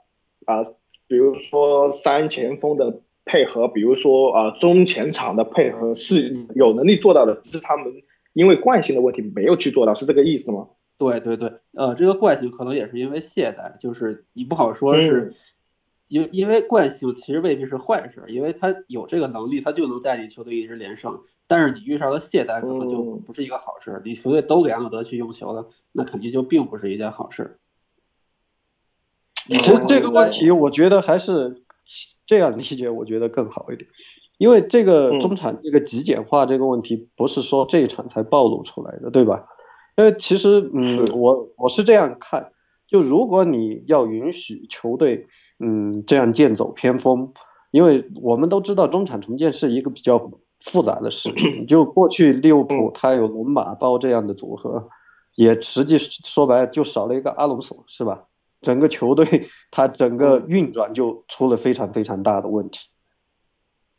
Speaker 2: 啊、比如说三前锋的配合，比如说呃中前场的配合是有能力做到的，只是他们因为惯性的问题没有去做到，是这个意思吗？
Speaker 3: 对对对，呃，这个惯性可能也是因为懈怠，就是你不好说是
Speaker 2: 嗯，
Speaker 3: 因因为惯性其实未必是坏事，因为他有这个能力，他就能带领球队一直连胜。但是你遇上了懈怠，可能就不是一个好事。你球队都给安德去用球了，那肯定就并不是一件好事。
Speaker 4: 其实这个问题，我觉得还是这样理解，我觉得更好一点。因为这个中产这个极简化这个问题，不是说这一场才暴露出来的，对吧？因为其实，嗯，我我是这样看，就如果你要允许球队，嗯，这样剑走偏锋，因为我们都知道中产重建是一个比较复杂的事情。<clears throat> 就过去利物浦它有龙马包这样的组合，也实际说白了就少了一个阿隆索，是吧？整个球队它整个运转就出了非常非常大的问题。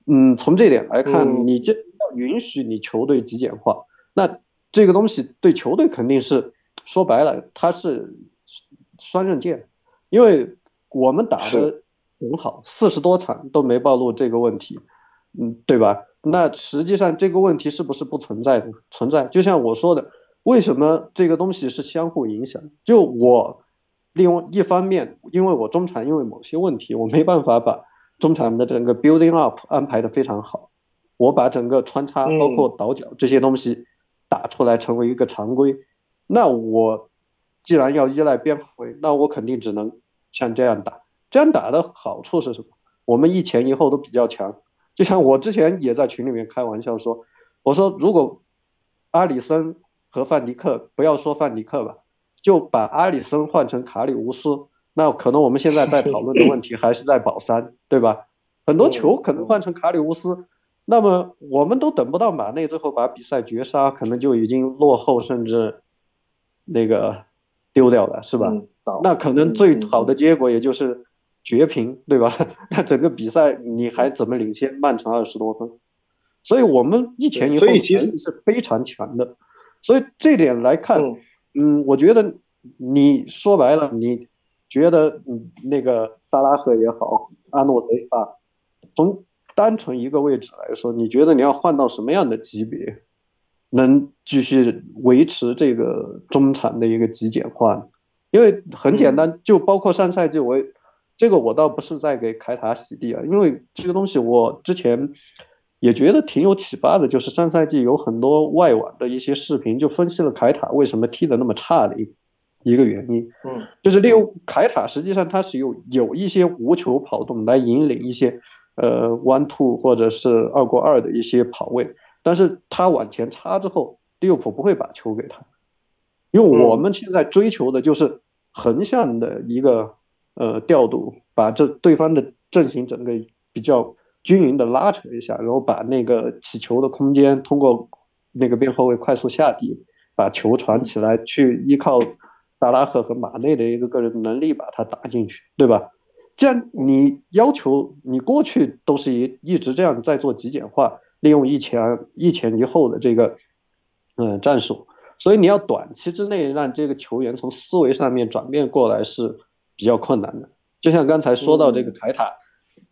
Speaker 4: 嗯，从这点来看，你这要允许你球队极简化，那这个东西对球队肯定是说白了，它是双刃剑，因为我们打的很好，四十多场都没暴露这个问题，嗯，对吧？那实际上这个问题是不是不存在的？存在，就像我说的，为什么这个东西是相互影响？就我另外一方面，因为我中场因为某些问题，我没办法把。中场的整个 building up 安排的非常好，我把整个穿插包括倒脚这些东西打出来成为一个常规，那我既然要依赖边回，那我肯定只能像这样打。这样打的好处是什么？我们一前一后都比较强。就像我之前也在群里面开玩笑说，我说如果阿里森和范迪克，不要说范迪克吧，就把阿里森换成卡里乌斯。那可能我们现在在讨论的问题还是在保三，对吧？很多球可能换成卡里乌斯，那么我们都等不到马内最后把比赛绝杀，可能就已经落后甚至那个丢掉了，是吧？那可能最好的结果也就是绝平，对吧？<laughs> 那整个比赛你还怎么领先曼城二十多分？所以我们一前一后其实是非常强的，所以这点来看，嗯，我觉得你说白了你。觉得嗯那个萨拉赫也好，阿诺德啊，从单纯一个位置来说，你觉得你要换到什么样的级别，能继续维持这个中产的一个极简化？因为很简单，就包括上赛季我这个我倒不是在给凯塔洗地啊，因为这个东西我之前也觉得挺有启发的，就是上赛季有很多外网的一些视频就分析了凯塔为什么踢得那么差的一。一个原因，
Speaker 2: 嗯，
Speaker 4: 就是利用凯塔，实际上它是有有一些无球跑动来引领一些呃 one two 或者是二过二的一些跑位，但是他往前插之后，利物浦不会把球给他，因为我们现在追求的就是横向的一个呃调度，把这对方的阵型整个比较均匀的拉扯一下，然后把那个起球的空间通过那个边后卫快速下底，把球传起来去依靠。萨拉赫和马内的一个个人能力把它打进去，对吧？既然你要求你过去都是一一直这样在做极简化，利用一前一前一后的这个嗯战术，所以你要短期之内让这个球员从思维上面转变过来是比较困难的。就像刚才说到这个凯塔，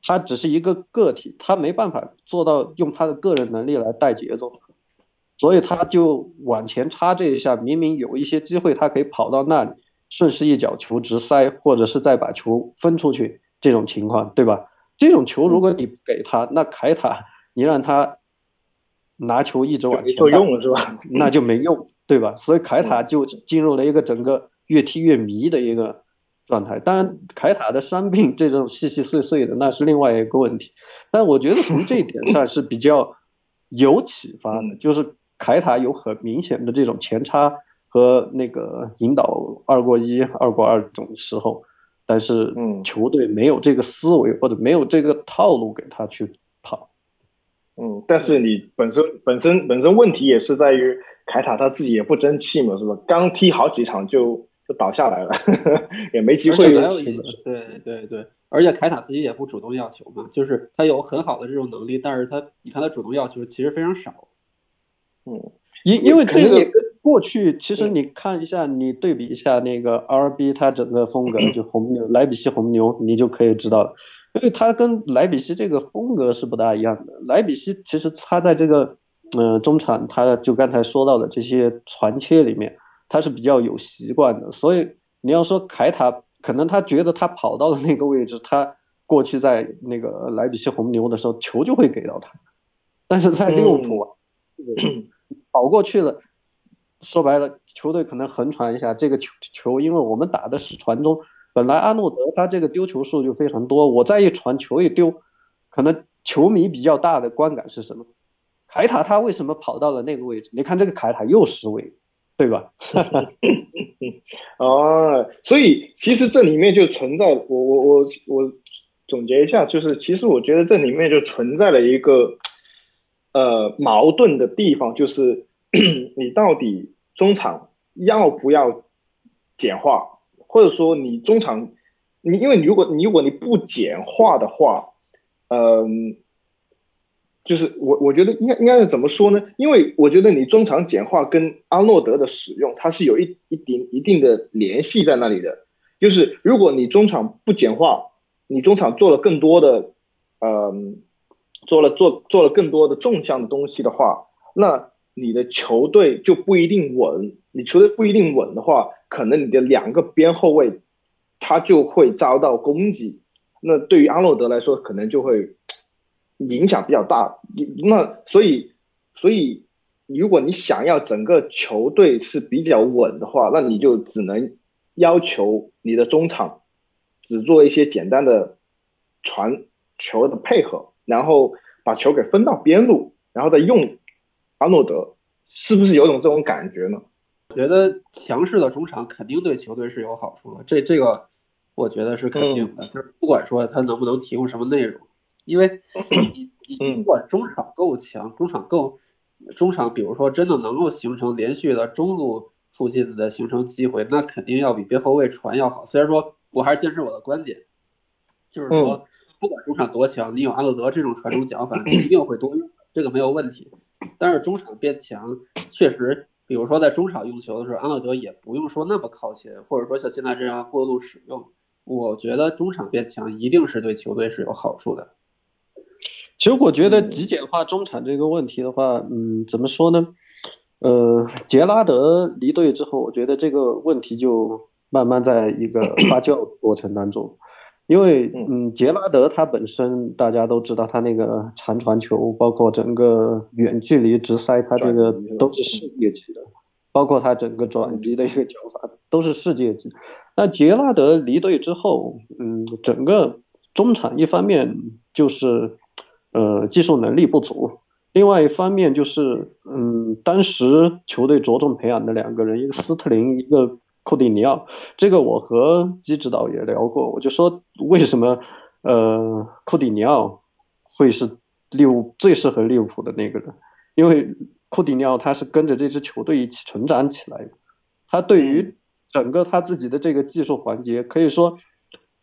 Speaker 4: 他只是一个个体，他没办法做到用他的个人能力来带节奏。所以他就往前插这一下，明明有一些机会，他可以跑到那里，顺势一脚球直塞，或者是再把球分出去，这种情况，对吧？这种球如果你给他，那凯塔你让他拿球一直往前，
Speaker 2: 作用了是吧？
Speaker 4: 那就没用，对吧？所以凯塔就进入了一个整个越踢越迷的一个状态。当然，凯塔的伤病这种细细碎碎的，那是另外一个问题。但我觉得从这一点上是比较有启发的，就是。凯塔有很明显的这种前插和那个引导二过一、二过二这种时候，但是球队没有这个思维或者没有这个套路给他去跑。
Speaker 2: 嗯，但是你本身本身本身问题也是在于凯塔他自己也不争气嘛，是吧？刚踢好几场就就倒下来了，<laughs> 也没机会。
Speaker 3: 对对对，而且凯塔自己也不主动要球嘛，就是他有很好的这种能力，但是他你看他主动要球其实非常少。
Speaker 2: 嗯，
Speaker 4: 因因为这个过去，其实你看一下，你对比一下那个 RB，它整个风格 <clears throat> 就红牛莱比锡红牛，你就可以知道了。因为它跟莱比锡这个风格是不大一样的。莱比锡其实它在这个嗯中场，它就刚才说到的这些传切里面，它是比较有习惯的。所以你要说凯塔，可能他觉得他跑到的那个位置，他过去在那个莱比锡红牛的时候，球就会给到他，但是在利物浦。跑过去了，说白了，球队可能横传一下这个球球，因为我们打的是传中，本来阿诺德他这个丢球数就非常多，我再一传球一丢，可能球迷比较大的观感是什么？凯塔他为什么跑到了那个位置？你看这个凯塔又失位，对吧？<laughs> <laughs>
Speaker 2: 哦，所以其实这里面就存在我我我我总结一下，就是其实我觉得这里面就存在了一个呃矛盾的地方，就是 <clears throat> 你到底中场要不要简化，或者说你中场你因为如果你如果你不简化的话，嗯。就是我我觉得应该应该是怎么说呢？因为我觉得你中场简化跟阿诺德的使用，它是有一一定一定的联系在那里的。就是如果你中场不简化，你中场做了更多的，嗯，做了做做了更多的纵向的东西的话，那你的球队就不一定稳。你球队不一定稳的话，可能你的两个边后卫他就会遭到攻击。那对于阿诺德来说，可能就会。影响比较大，那所以所以如果你想要整个球队是比较稳的话，那你就只能要求你的中场只做一些简单的传球的配合，然后把球给分到边路，然后再用阿诺德，是不是有种这种感觉呢？
Speaker 3: 我觉得强势的中场肯定对球队是有好处的，这这个我觉得是肯定的，就是不管说他能不能提供什么内容。因为 <coughs> 你你不管中场够强，中场够中场，比如说真的能够形成连续的中路附近的形成机会，那肯定要比边后卫传要好。虽然说我还是坚持我的观点，就是说不管中场多强，你有阿诺德这种传中脚法，<clears throat> 一定会多用，这个没有问题。但是中场变强，确实，比如说在中场用球的时候，阿诺德也不用说那么靠前，或者说像现在这样过度使用。我觉得中场变强一定是对球队是有好处的。
Speaker 4: 其实我觉得极简化中场这个问题的话，嗯，怎么说呢？呃，杰拉德离队之后，我觉得这个问题就慢慢在一个发酵过程当中。因为，嗯，杰拉德他本身大家都知道，他那个长传球，包括整个远距离直塞，他这个都是世界级的，包括他整个转移的一个脚法都是世界级。那杰拉德离队之后，嗯，整个中场一方面就是。呃，技术能力不足。另外一方面就是，嗯，当时球队着重培养的两个人，一个斯特林，一个库蒂尼奥。这个我和基指导也聊过，我就说为什么呃库蒂尼奥会是利物最适合利物浦的那个人？因为库蒂尼奥他是跟着这支球队一起成长起来的，他对于整个他自己的这个技术环节，可以说，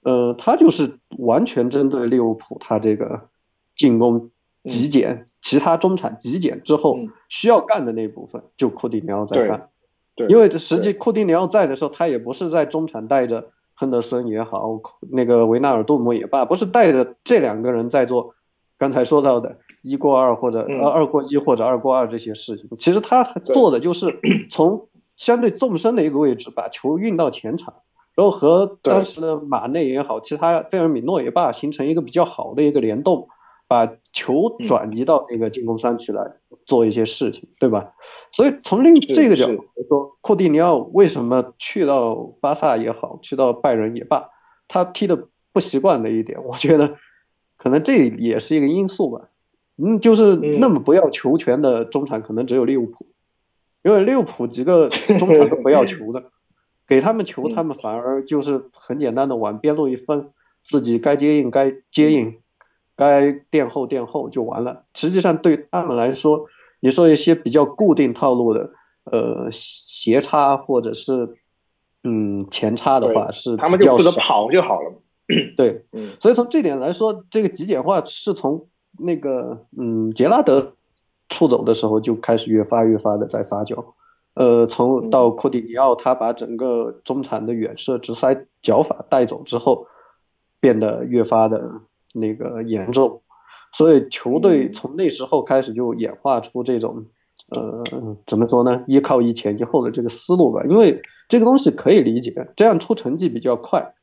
Speaker 4: 呃，他就是完全针对利物浦他这个。进攻极简，其他中产极简之后需要干的那部分，就库蒂尼奥在干。
Speaker 2: 对，
Speaker 4: 因为这实际库蒂尼奥在的时候，他也不是在中场带着亨德森也好，那个维纳尔杜姆也罢，不是带着这两个人在做刚才说到的一过二或者二二过一或者二过二这些事情。其实他做的就是从相对纵深的一个位置把球运到前场，然后和当时的马内也好，其他费尔米诺也罢，形成一个比较好的一个联动。把球转移到那个进攻端去来做一些事情，对吧？所以从另这个角度来说，库蒂尼奥为什么去到巴萨也好，去到拜仁也罢，他踢的不习惯的一点，我觉得可能这也是一个因素吧。嗯，就是那么不要球权的中场，可能只有利物浦，因为利物浦几个中场都不要球的，给他们球，<laughs> 他们反而就是很简单的往边路一分，自己该接应该接应。该垫后垫后就完了。实际上对他们来说，你说一些比较固定套路的，呃，斜插或者是嗯前插的话，是
Speaker 2: 他们就负责跑就好了。
Speaker 4: 对，嗯，所以从这点来说，这个极简化是从那个嗯杰拉德出走的时候就开始越发越发的在发酵。呃，从到库蒂尼奥他把整个中场的远射直塞脚法带走之后，变得越发的。那个严重，所以球队从那时候开始就演化出这种，呃，怎么说呢？依靠一前一后的这个思路吧。因为这个东西可以理解，这样出成绩比较快。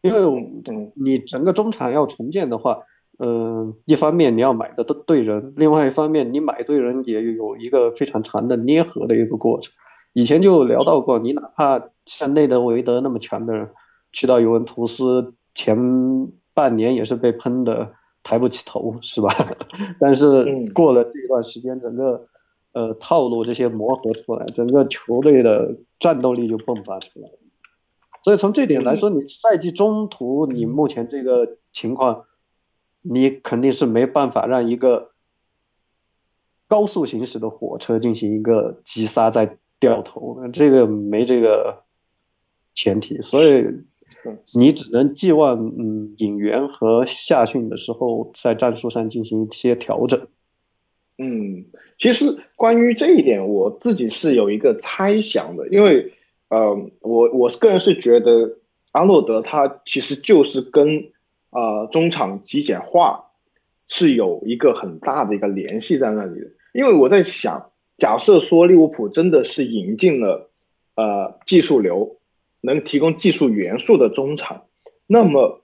Speaker 4: 因为你整个中场要重建的话，嗯，一方面你要买的都对人，另外一方面你买对人也有一个非常长的捏合的一个过程。以前就聊到过，你哪怕像内德维德那么强的人，去到尤文图斯前半年也是被喷的抬不起头，是吧？<laughs> 但是过了这段时间，整个呃套路这些磨合出来，整个球队的战斗力就迸发出来。所以从这点来说，你赛季中途你目前这个情况。你肯定是没办法让一个高速行驶的火车进行一个急刹再掉头，这个没这个前提，所以你只能寄望嗯引援和夏训的时候在战术上进行一些调整。
Speaker 2: 嗯，其实关于这一点，我自己是有一个猜想的，因为呃，我我个人是觉得阿诺德他其实就是跟。呃，中场极简化是有一个很大的一个联系在那里的，因为我在想，假设说利物浦真的是引进了呃技术流，能提供技术元素的中场，那么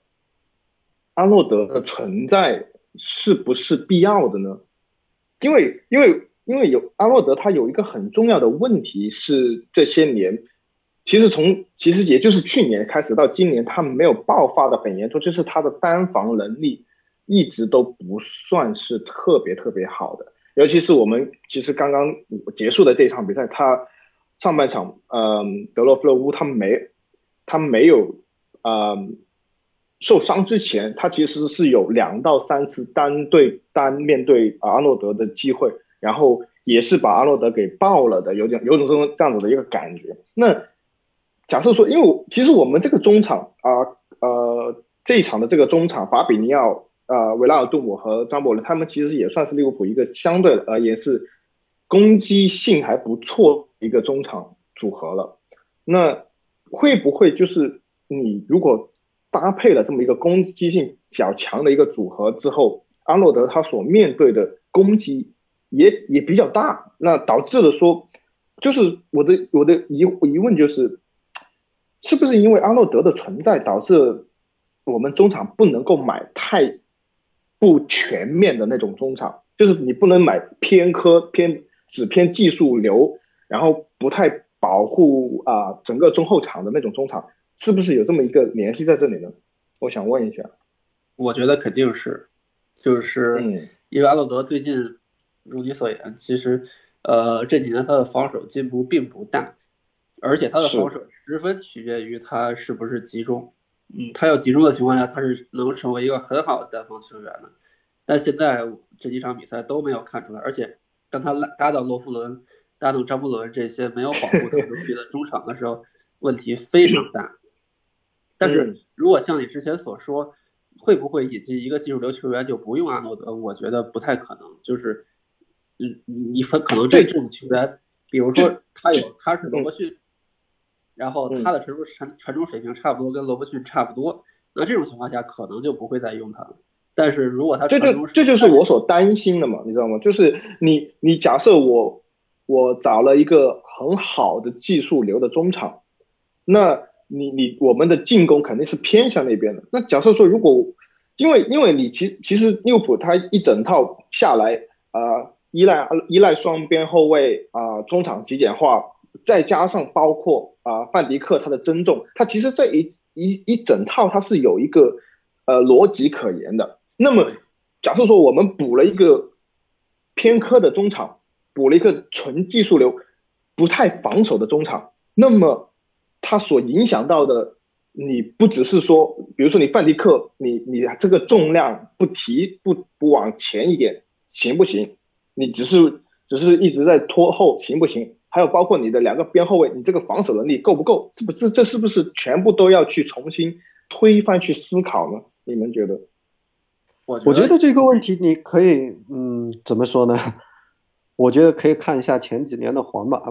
Speaker 2: 阿诺德的存在是不是必要的呢？因为因为因为有阿诺德，他有一个很重要的问题是这些年。其实从其实也就是去年开始到今年，他没有爆发的很严重，就是他的单防能力一直都不算是特别特别好的。尤其是我们其实刚刚结束的这场比赛，他上半场，嗯，德洛夫勒乌他没他没有，嗯，受伤之前，他其实是有两到三次单对单面对阿诺德的机会，然后也是把阿诺德给爆了的，有点有种这种这样子的一个感觉。那假设说，因为其实我们这个中场啊，呃，这一场的这个中场，法比尼奥、呃，维拉尔杜姆和张伯伦，他们其实也算是利物浦一个相对而言是攻击性还不错一个中场组合了。那会不会就是你如果搭配了这么一个攻击性较强的一个组合之后，阿诺德他所面对的攻击也也比较大，那导致了说，就是我的我的疑疑问就是。是不是因为阿诺德的存在导致我们中场不能够买太不全面的那种中场？就是你不能买偏科偏只偏技术流，然后不太保护啊整个中后场的那种中场，是不是有这么一个联系在这里呢？我想问一下。
Speaker 3: 我觉得肯定是，就是因为阿诺德最近如你所言，其实呃这几年他的防守进步并不大。而且他的防守十分取决于他是不是集中，嗯，他要集中的情况下，他是能成为一个很好的单防球员的。但现在这几场比赛都没有看出来，而且当他搭档罗弗伦、搭档张伯伦这些没有保护他 <laughs> 牛逼的中场的时候，问题非常大。但是如果像你之前所说，会不会引进一个技术流球员就不用阿诺德？我觉得不太可能。就是，嗯，你分可能这种球员，比如说他有他是罗伯逊。然后他的传中传传中水平差不多跟罗伯逊差不多，那这种情况下可能就不会再用他了。但是如果他
Speaker 2: 这就这就是我所担心的嘛，你知道吗？就是你你假设我我找了一个很好的技术流的中场，那你你我们的进攻肯定是偏向那边的。那假设说如果因为因为你其其实利物浦他一整套下来啊依赖依赖双边后卫啊中场极简化。再加上包括啊范迪克他的增重，他其实这一一一整套他是有一个呃逻辑可言的。那么假设说我们补了一个偏科的中场，补了一个纯技术流不太防守的中场，那么他所影响到的，你不只是说，比如说你范迪克，你你这个重量不提不不往前一点行不行？你只是只是一直在拖后行不行？还有包括你的两个边后卫，你这个防守能力够不够？这不这这是不是全部都要去重新推翻去思考呢？你们觉得？
Speaker 3: 我我
Speaker 4: 觉得这个问题你可以嗯怎么说呢？<laughs> 我觉得可以看一下前几年的皇马，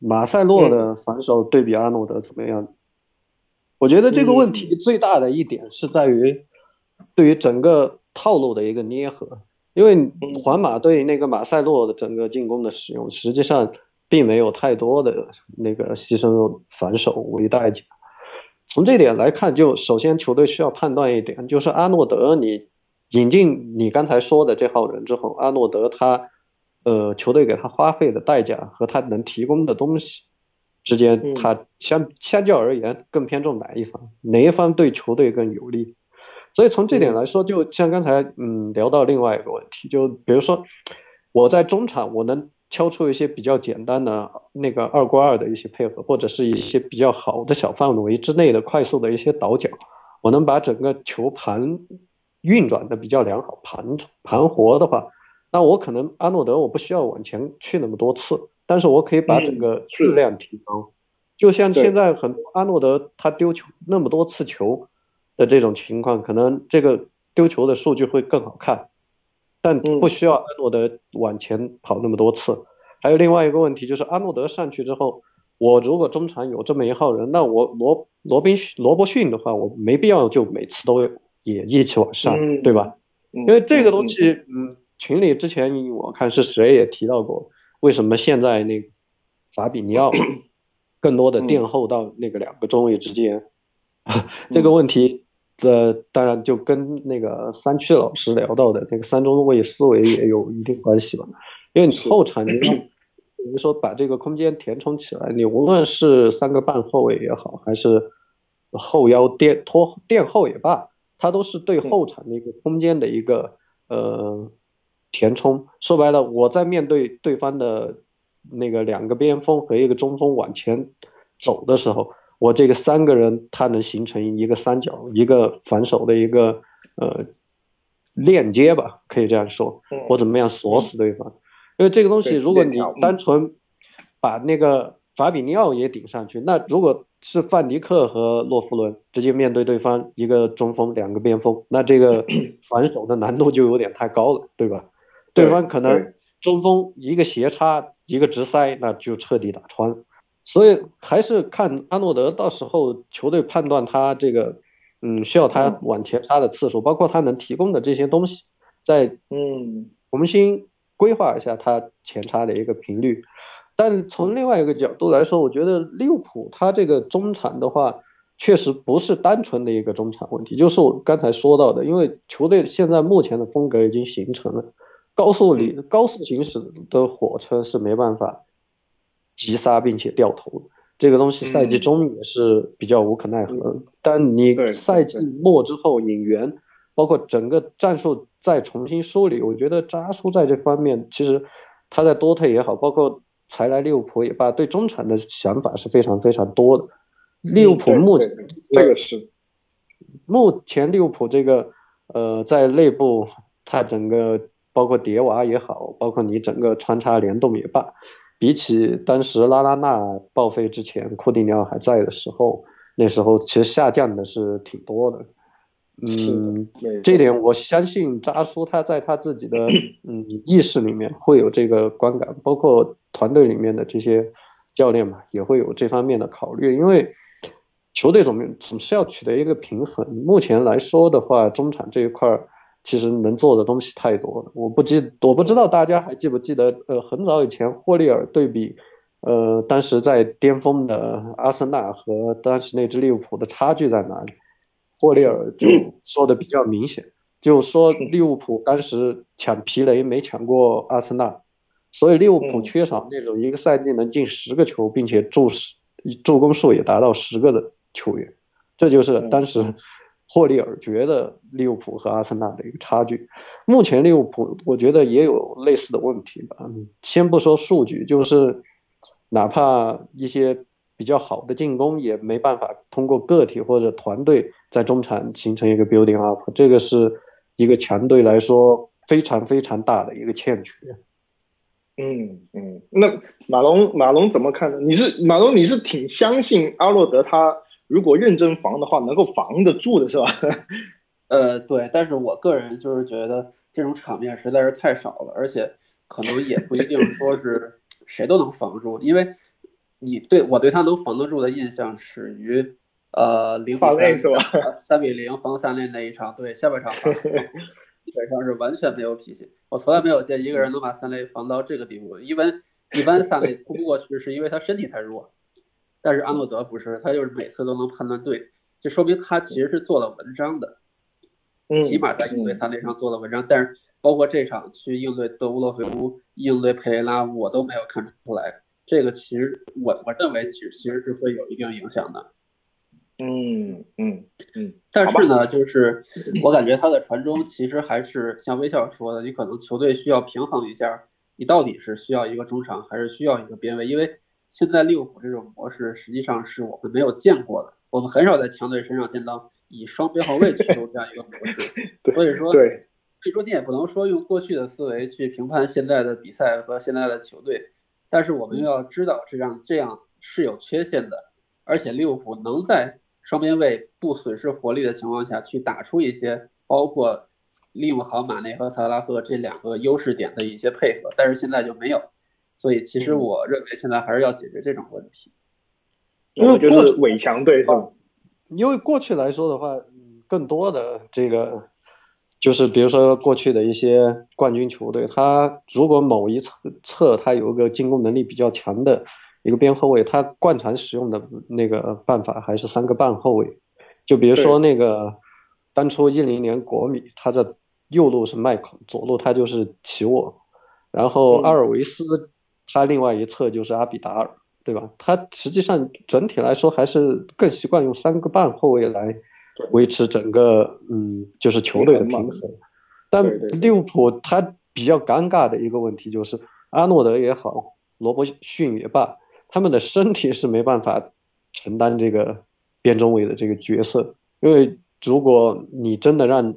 Speaker 4: 马塞洛的防守对比阿诺德怎么样？我觉得这个问题最大的一点是在于对于整个套路的一个捏合，因为皇马对那个马塞洛的整个进攻的使用，实际上。并没有太多的那个牺牲防守为代价。从这点来看，就首先球队需要判断一点，就是阿诺德你引进你刚才说的这号人之后，阿诺德他呃球队给他花费的代价和他能提供的东西之间，他相相较而言更偏重哪一方？哪一方对球队更有利？所以从这点来说，就像刚才嗯聊到另外一个问题，就比如说我在中场我能敲出一些比较简单的那个二过二的一些配合，或者是一些比较好的小范围之内的快速的一些倒脚，我能把整个球盘运转的比较良好，盘盘活的话，那我可能阿诺德我不需要往前去那么多次，但是我可以把整个质量提高。就像现在很多阿诺德他丢球那么多次球。的这种情况，可能这个丢球的数据会更好看，但不需要阿诺德往前跑那么多次。还有另外一个问题就是，阿诺德上去之后，我如果中场有这么一号人，那我罗罗宾罗伯逊的话，我没必要就每次都也一起往上，对吧？因为这个东西，嗯，群里之前我看是谁也提到过，为什么现在那法比尼奥 <clears throat> 更多的垫后到那个两个中卫之间，<laughs> 这个问题。这当然就跟那个三区老师聊到的那个三中卫思维也有一定关系吧，因为你后场你要，比如说把这个空间填充起来，你无论是三个半后卫也好，还是后腰垫拖垫后也罢，它都是对后场的一个空间的一个呃填充。说白了，我在面对对方的那个两个边锋和一个中锋往前走的时候。我这个三个人，他能形成一个三角，一个反手的一个呃链接吧，可以这样说，我怎么样锁死对方。因为这个东西，如果你单纯把那个法比尼奥也顶上去，那如果是范迪克和洛夫伦直接面对对方一个中锋，两个边锋，那这个 <clears throat> 反手的难度就有点太高了，对吧？对方可能中锋一个斜插，一个直塞，那就彻底打穿。所以还是看阿诺德到时候球队判断他这个，嗯，需要他往前插的次数，包括他能提供的这些东西，再嗯重新规划一下他前插的一个频率。但从另外一个角度来说，我觉得利物浦他这个中场的话，确实不是单纯的一个中场问题，就是我刚才说到的，因为球队现在目前的风格已经形成了，高速里高速行驶的火车是没办法。急刹并且掉头，这个东西赛季中也是比较无可奈何。但你赛季末之后引援，包括整个战术再重新梳理，我觉得扎叔在这方面其实他在多特也好，包括才来利物浦也罢，对中场的想法是非常非常多的。利物浦目前
Speaker 2: 这个是
Speaker 4: 目前利物浦这个呃在内部，它整个包括叠娃也好，包括你整个穿插联动也罢。比起当时拉拉纳报废之前，库蒂尼奥还在的时候，那时候其实下降的是挺多的。嗯，这点我相信扎叔他在他自己的 <clears throat> 嗯意识里面会有这个观感，包括团队里面的这些教练嘛，也会有这方面的考虑，因为球队总总是要取得一个平衡。目前来说的话，中场这一块儿。其实能做的东西太多了，我不记，我不知道大家还记不记得，呃，很早以前霍利尔对比，呃，当时在巅峰的阿森纳和当时那支利物浦的差距在哪里？霍利尔就说的比较明显，就说利物浦当时抢皮雷没抢过阿森纳，所以利物浦缺少那种一个赛季能进十个球，并且助十助攻数也达到十个的球员，这就是当时。霍利尔觉得利物浦和阿森纳的一个差距，目前利物浦我觉得也有类似的问题吧。先不说数据，就是哪怕一些比较好的进攻，也没办法通过个体或者团队在中场形成一个 building up，这个是一个强队来说非常非常大的一个欠缺。
Speaker 2: 嗯嗯，那马龙马龙怎么看呢？你是马龙，你是挺相信阿洛德他？如果认真防的话，能够防得住的是吧？<laughs>
Speaker 3: 呃，对，但是我个人就是觉得这种场面实在是太少了，而且可能也不一定说是 <laughs> 谁都能防住，因为你对我对他能防得住的印象始于呃零比三
Speaker 2: 是吧？
Speaker 3: 三比零防三连那一场，对，下半场 <laughs> 基本上是完全没有脾气，我从来没有见一个人能把三雷防到这个地步，一般一般三雷突不过去是因为他身体太弱。但是阿诺德不是，他就是每次都能判断对，就说明他其实是做了文章的。
Speaker 2: 嗯，
Speaker 3: 起码在应对他那场做了文章，但是包括这场去应对德乌洛菲乌、应对佩雷拉，我都没有看出来。这个其实我我认为其实其实是会有一定影响的。
Speaker 2: 嗯嗯嗯。
Speaker 3: 但是呢，就是我感觉他的传中其实还是像微笑说的，你可能球队需要平衡一下，你到底是需要一个中场还是需要一个边卫？因为现在利物浦这种模式实际上是我们没有见过的，我们很少在强队身上见到以双边后卫去做这样一个模式。<laughs> 所以说，
Speaker 2: 对，
Speaker 3: 所以说你也不能说用过去的思维去评判现在的比赛和现在的球队，但是我们又要知道这样这样是有缺陷的，而且利物浦能在双边卫不损失活力的情况下去打出一些包括利用好马内和萨拉赫这两个优势点的一些配合，但是现在就没有，所以其实我认为现在还是要解决这种问题。
Speaker 2: 因为就是伪强队是吧？
Speaker 4: 因为过去来说的话，更多的这个就是比如说过去的一些冠军球队，他如果某一侧侧他有一个进攻能力比较强的。一个边后卫，他惯常使用的那个办法还是三个半后卫。就比如说那个当初一零年国米，他的右路是麦孔，左路他就是齐沃，然后阿尔维斯他另外一侧就是阿比达尔，对吧？他实际上整体来说还是更习惯用三个半后卫来维持整个嗯就是球队的平衡。但利物浦他比较尴尬的一个问题就是阿诺德也好，罗伯逊也罢。他们的身体是没办法承担这个边中卫的这个角色，因为如果你真的让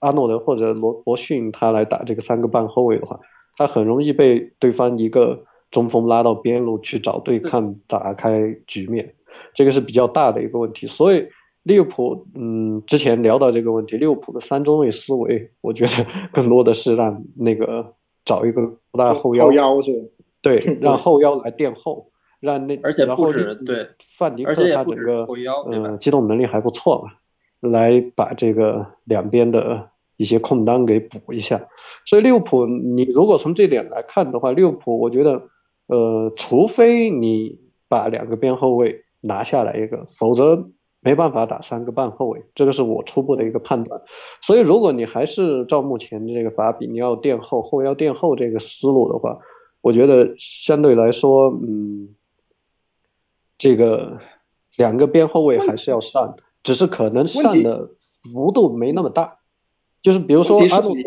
Speaker 4: 阿诺德或者罗伯逊他来打这个三个半后卫的话，他很容易被对方一个中锋拉到边路去找对抗，打开局面，这个是比较大的一个问题。所以利物浦，嗯，之前聊到这个问题，利物浦的三中卫思维，我觉得更多的是让那个找一个不大后腰，
Speaker 2: 后腰是，
Speaker 4: 对，<laughs> 让后腰来垫后。让那
Speaker 3: 而且
Speaker 4: 不
Speaker 3: 止对
Speaker 4: 范迪克他整个嗯机动能力还不错嘛，来把这个两边的一些空当给补一下。所以利物浦你如果从这点来看的话，利物浦我觉得呃除非你把两个边后卫拿下来一个，否则没办法打三个半后卫，这个是我初步的一个判断。所以如果你还是照目前的这个法比尼奥垫后后腰垫后这个思路的话，我觉得相对来说嗯。这个两个边后卫还是要上的，只是可能上的幅度没那么大。就是比如说阿诺德，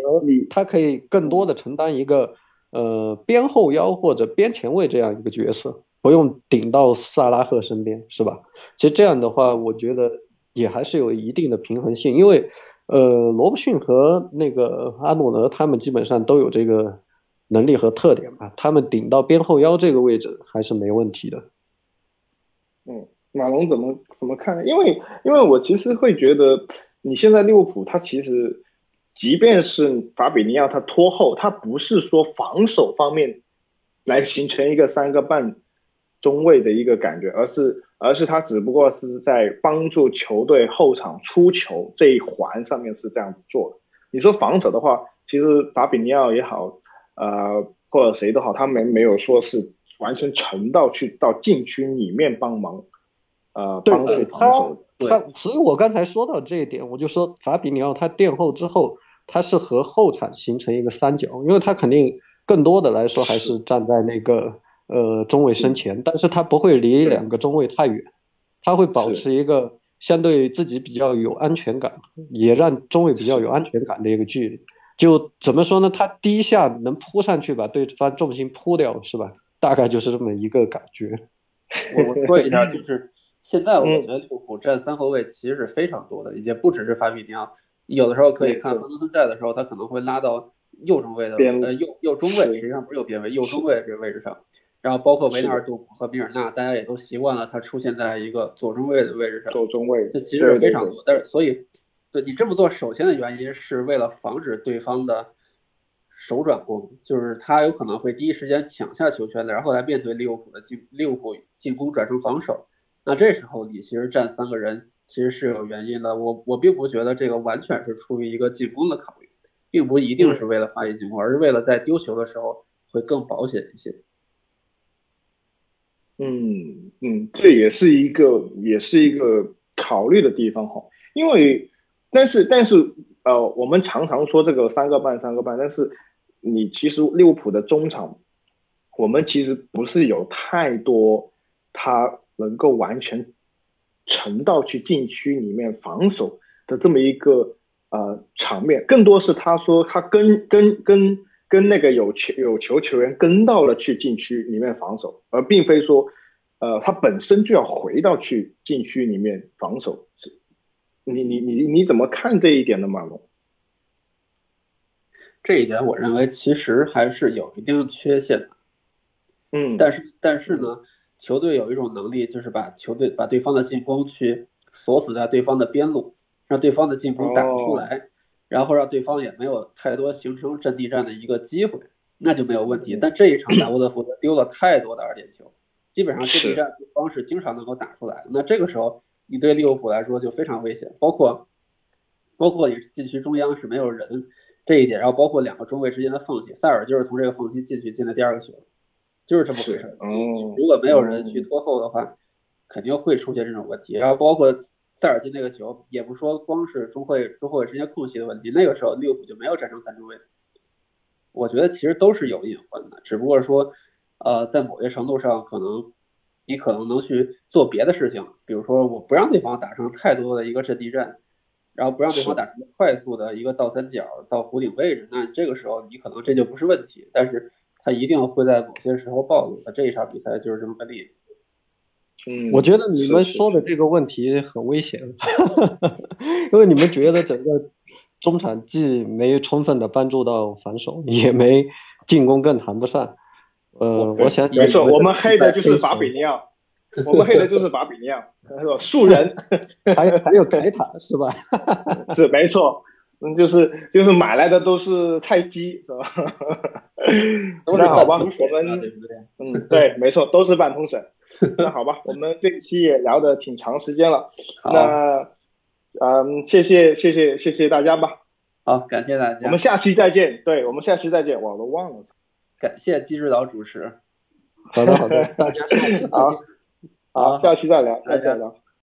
Speaker 4: 他可以更多的承担一个呃边后腰或者边前卫这样一个角色，不用顶到萨拉赫身边，是吧？其实这样的话，我觉得也还是有一定的平衡性，因为呃罗伯逊和那个阿诺德他们基本上都有这个能力和特点吧，他们顶到边后腰这个位置还是没问题的。
Speaker 2: 嗯，马龙怎么怎么看？因为因为我其实会觉得，你现在利物浦他其实，即便是法比尼奥他拖后，他不是说防守方面来形成一个三个半中卫的一个感觉，而是而是他只不过是在帮助球队后场出球这一环上面是这样子做的。你说防守的话，其实法比尼奥也好，呃或者谁都好，他没没有说是。完全沉到去到禁区里面帮忙，呃，帮助防守。
Speaker 4: 他，所以我刚才说到这一点，我就说法比尼奥他垫后之后，他是和后场形成一个三角，因为他肯定更多的来说还是站在那个呃中卫身前，但是他不会离两个中卫太远，他会保持一个相对自己比较有安全感，也让中卫比较有安全感的一个距离。就怎么说呢？他第一下能扑上去把对方重心扑掉，是吧？大概就是这么一个感觉。
Speaker 3: 我我说一下，<laughs> 就是现在我觉得利物浦占三后卫其实是非常多的，也不只是法比尼奥，有的时候可以看亨德森在的时候，他可能会拉到右中卫的呃右右中卫，实际上不是右边卫，右中卫这个位置上。然后包括维纳尔杜姆和米尔纳，大家也都习惯了他出现在一个左中卫的位置上。
Speaker 2: 左中卫。
Speaker 3: 这其实非常多，但是所以对你这么做，首先的原因是为了防止对方的。手转攻就是他有可能会第一时间抢下球权的，然后来面对利物浦的进利物浦进攻转成防守。那这时候你其实站三个人其实是有原因的。我我并不觉得这个完全是出于一个进攻的考虑，并不一定是为了发起进攻，而是为了在丢球的时候会更保险一些。
Speaker 2: 嗯嗯，这也是一个也是一个考虑的地方哈，因为但是但是呃，我们常常说这个三个半三个半，但是你其实利物浦的中场，我们其实不是有太多他能够完全沉到去禁区里面防守的这么一个呃场面，更多是他说他跟跟跟跟那个有球有球球员跟到了去禁区里面防守，而并非说呃他本身就要回到去禁区里面防守。你你你你怎么看这一点呢，马龙？
Speaker 3: 这一点我认为其实还是有一定缺陷的。
Speaker 2: 嗯，
Speaker 3: 但是但是呢，球队有一种能力，就是把球队把对方的进攻去锁死在对方的边路，让对方的进攻打不出来，然后让对方也没有太多形成阵地战的一个机会，那就没有问题。但这一场打沃特福德丢了太多的二点球，基本上阵地战对方是经常能够打出来的。那这个时候。你对利物浦来说就非常危险，包括包括你禁区中央是没有人这一点，然后包括两个中卫之间的缝隙，塞尔就是从这个缝隙进去进的第二个球，就是这么回事。
Speaker 2: 嗯，
Speaker 3: 如果没有人去拖后的话，肯定会出现这种问题。然后包括塞尔进那个球，也不说光是中卫中后卫之间空隙的问题，那个时候利物浦就没有战胜三中卫。我觉得其实都是有隐患的，只不过说呃在某些程度上可能。你可能能去做别的事情，比如说我不让对方打成太多的一个阵地战，然后不让对方打成快速的一个倒三角到弧顶位置，那这个时候你可能这就不是问题，但是他一定会在某些时候暴露。那这一场比赛就是这么个例子。
Speaker 2: 嗯，
Speaker 4: 我觉得你们说的这个问题很危险，<laughs> 因为你们觉得整个中场既没充分的帮助到防守，也没进攻更谈不上。呃，我想
Speaker 2: 没错，我们黑的就是法比尼奥，我们黑的就是把比尼奥，是吧？<laughs> 素人，
Speaker 4: 还有还有凯塔是吧？
Speaker 2: 是没错，嗯，就是就是买来的都是菜鸡，是吧？<laughs> 那好吧，我们嗯，对，没错，都是半通神。那好吧，我们这一期也聊的挺长时间了，那嗯，谢谢谢谢谢谢大家吧。
Speaker 3: 好，感谢大家。
Speaker 2: 我们下期再见，对我们下期再见，我都忘了。
Speaker 3: 感谢季指导主持，
Speaker 4: 好的好的，<laughs> 大家
Speaker 2: 好，好，下期再聊，下期再聊。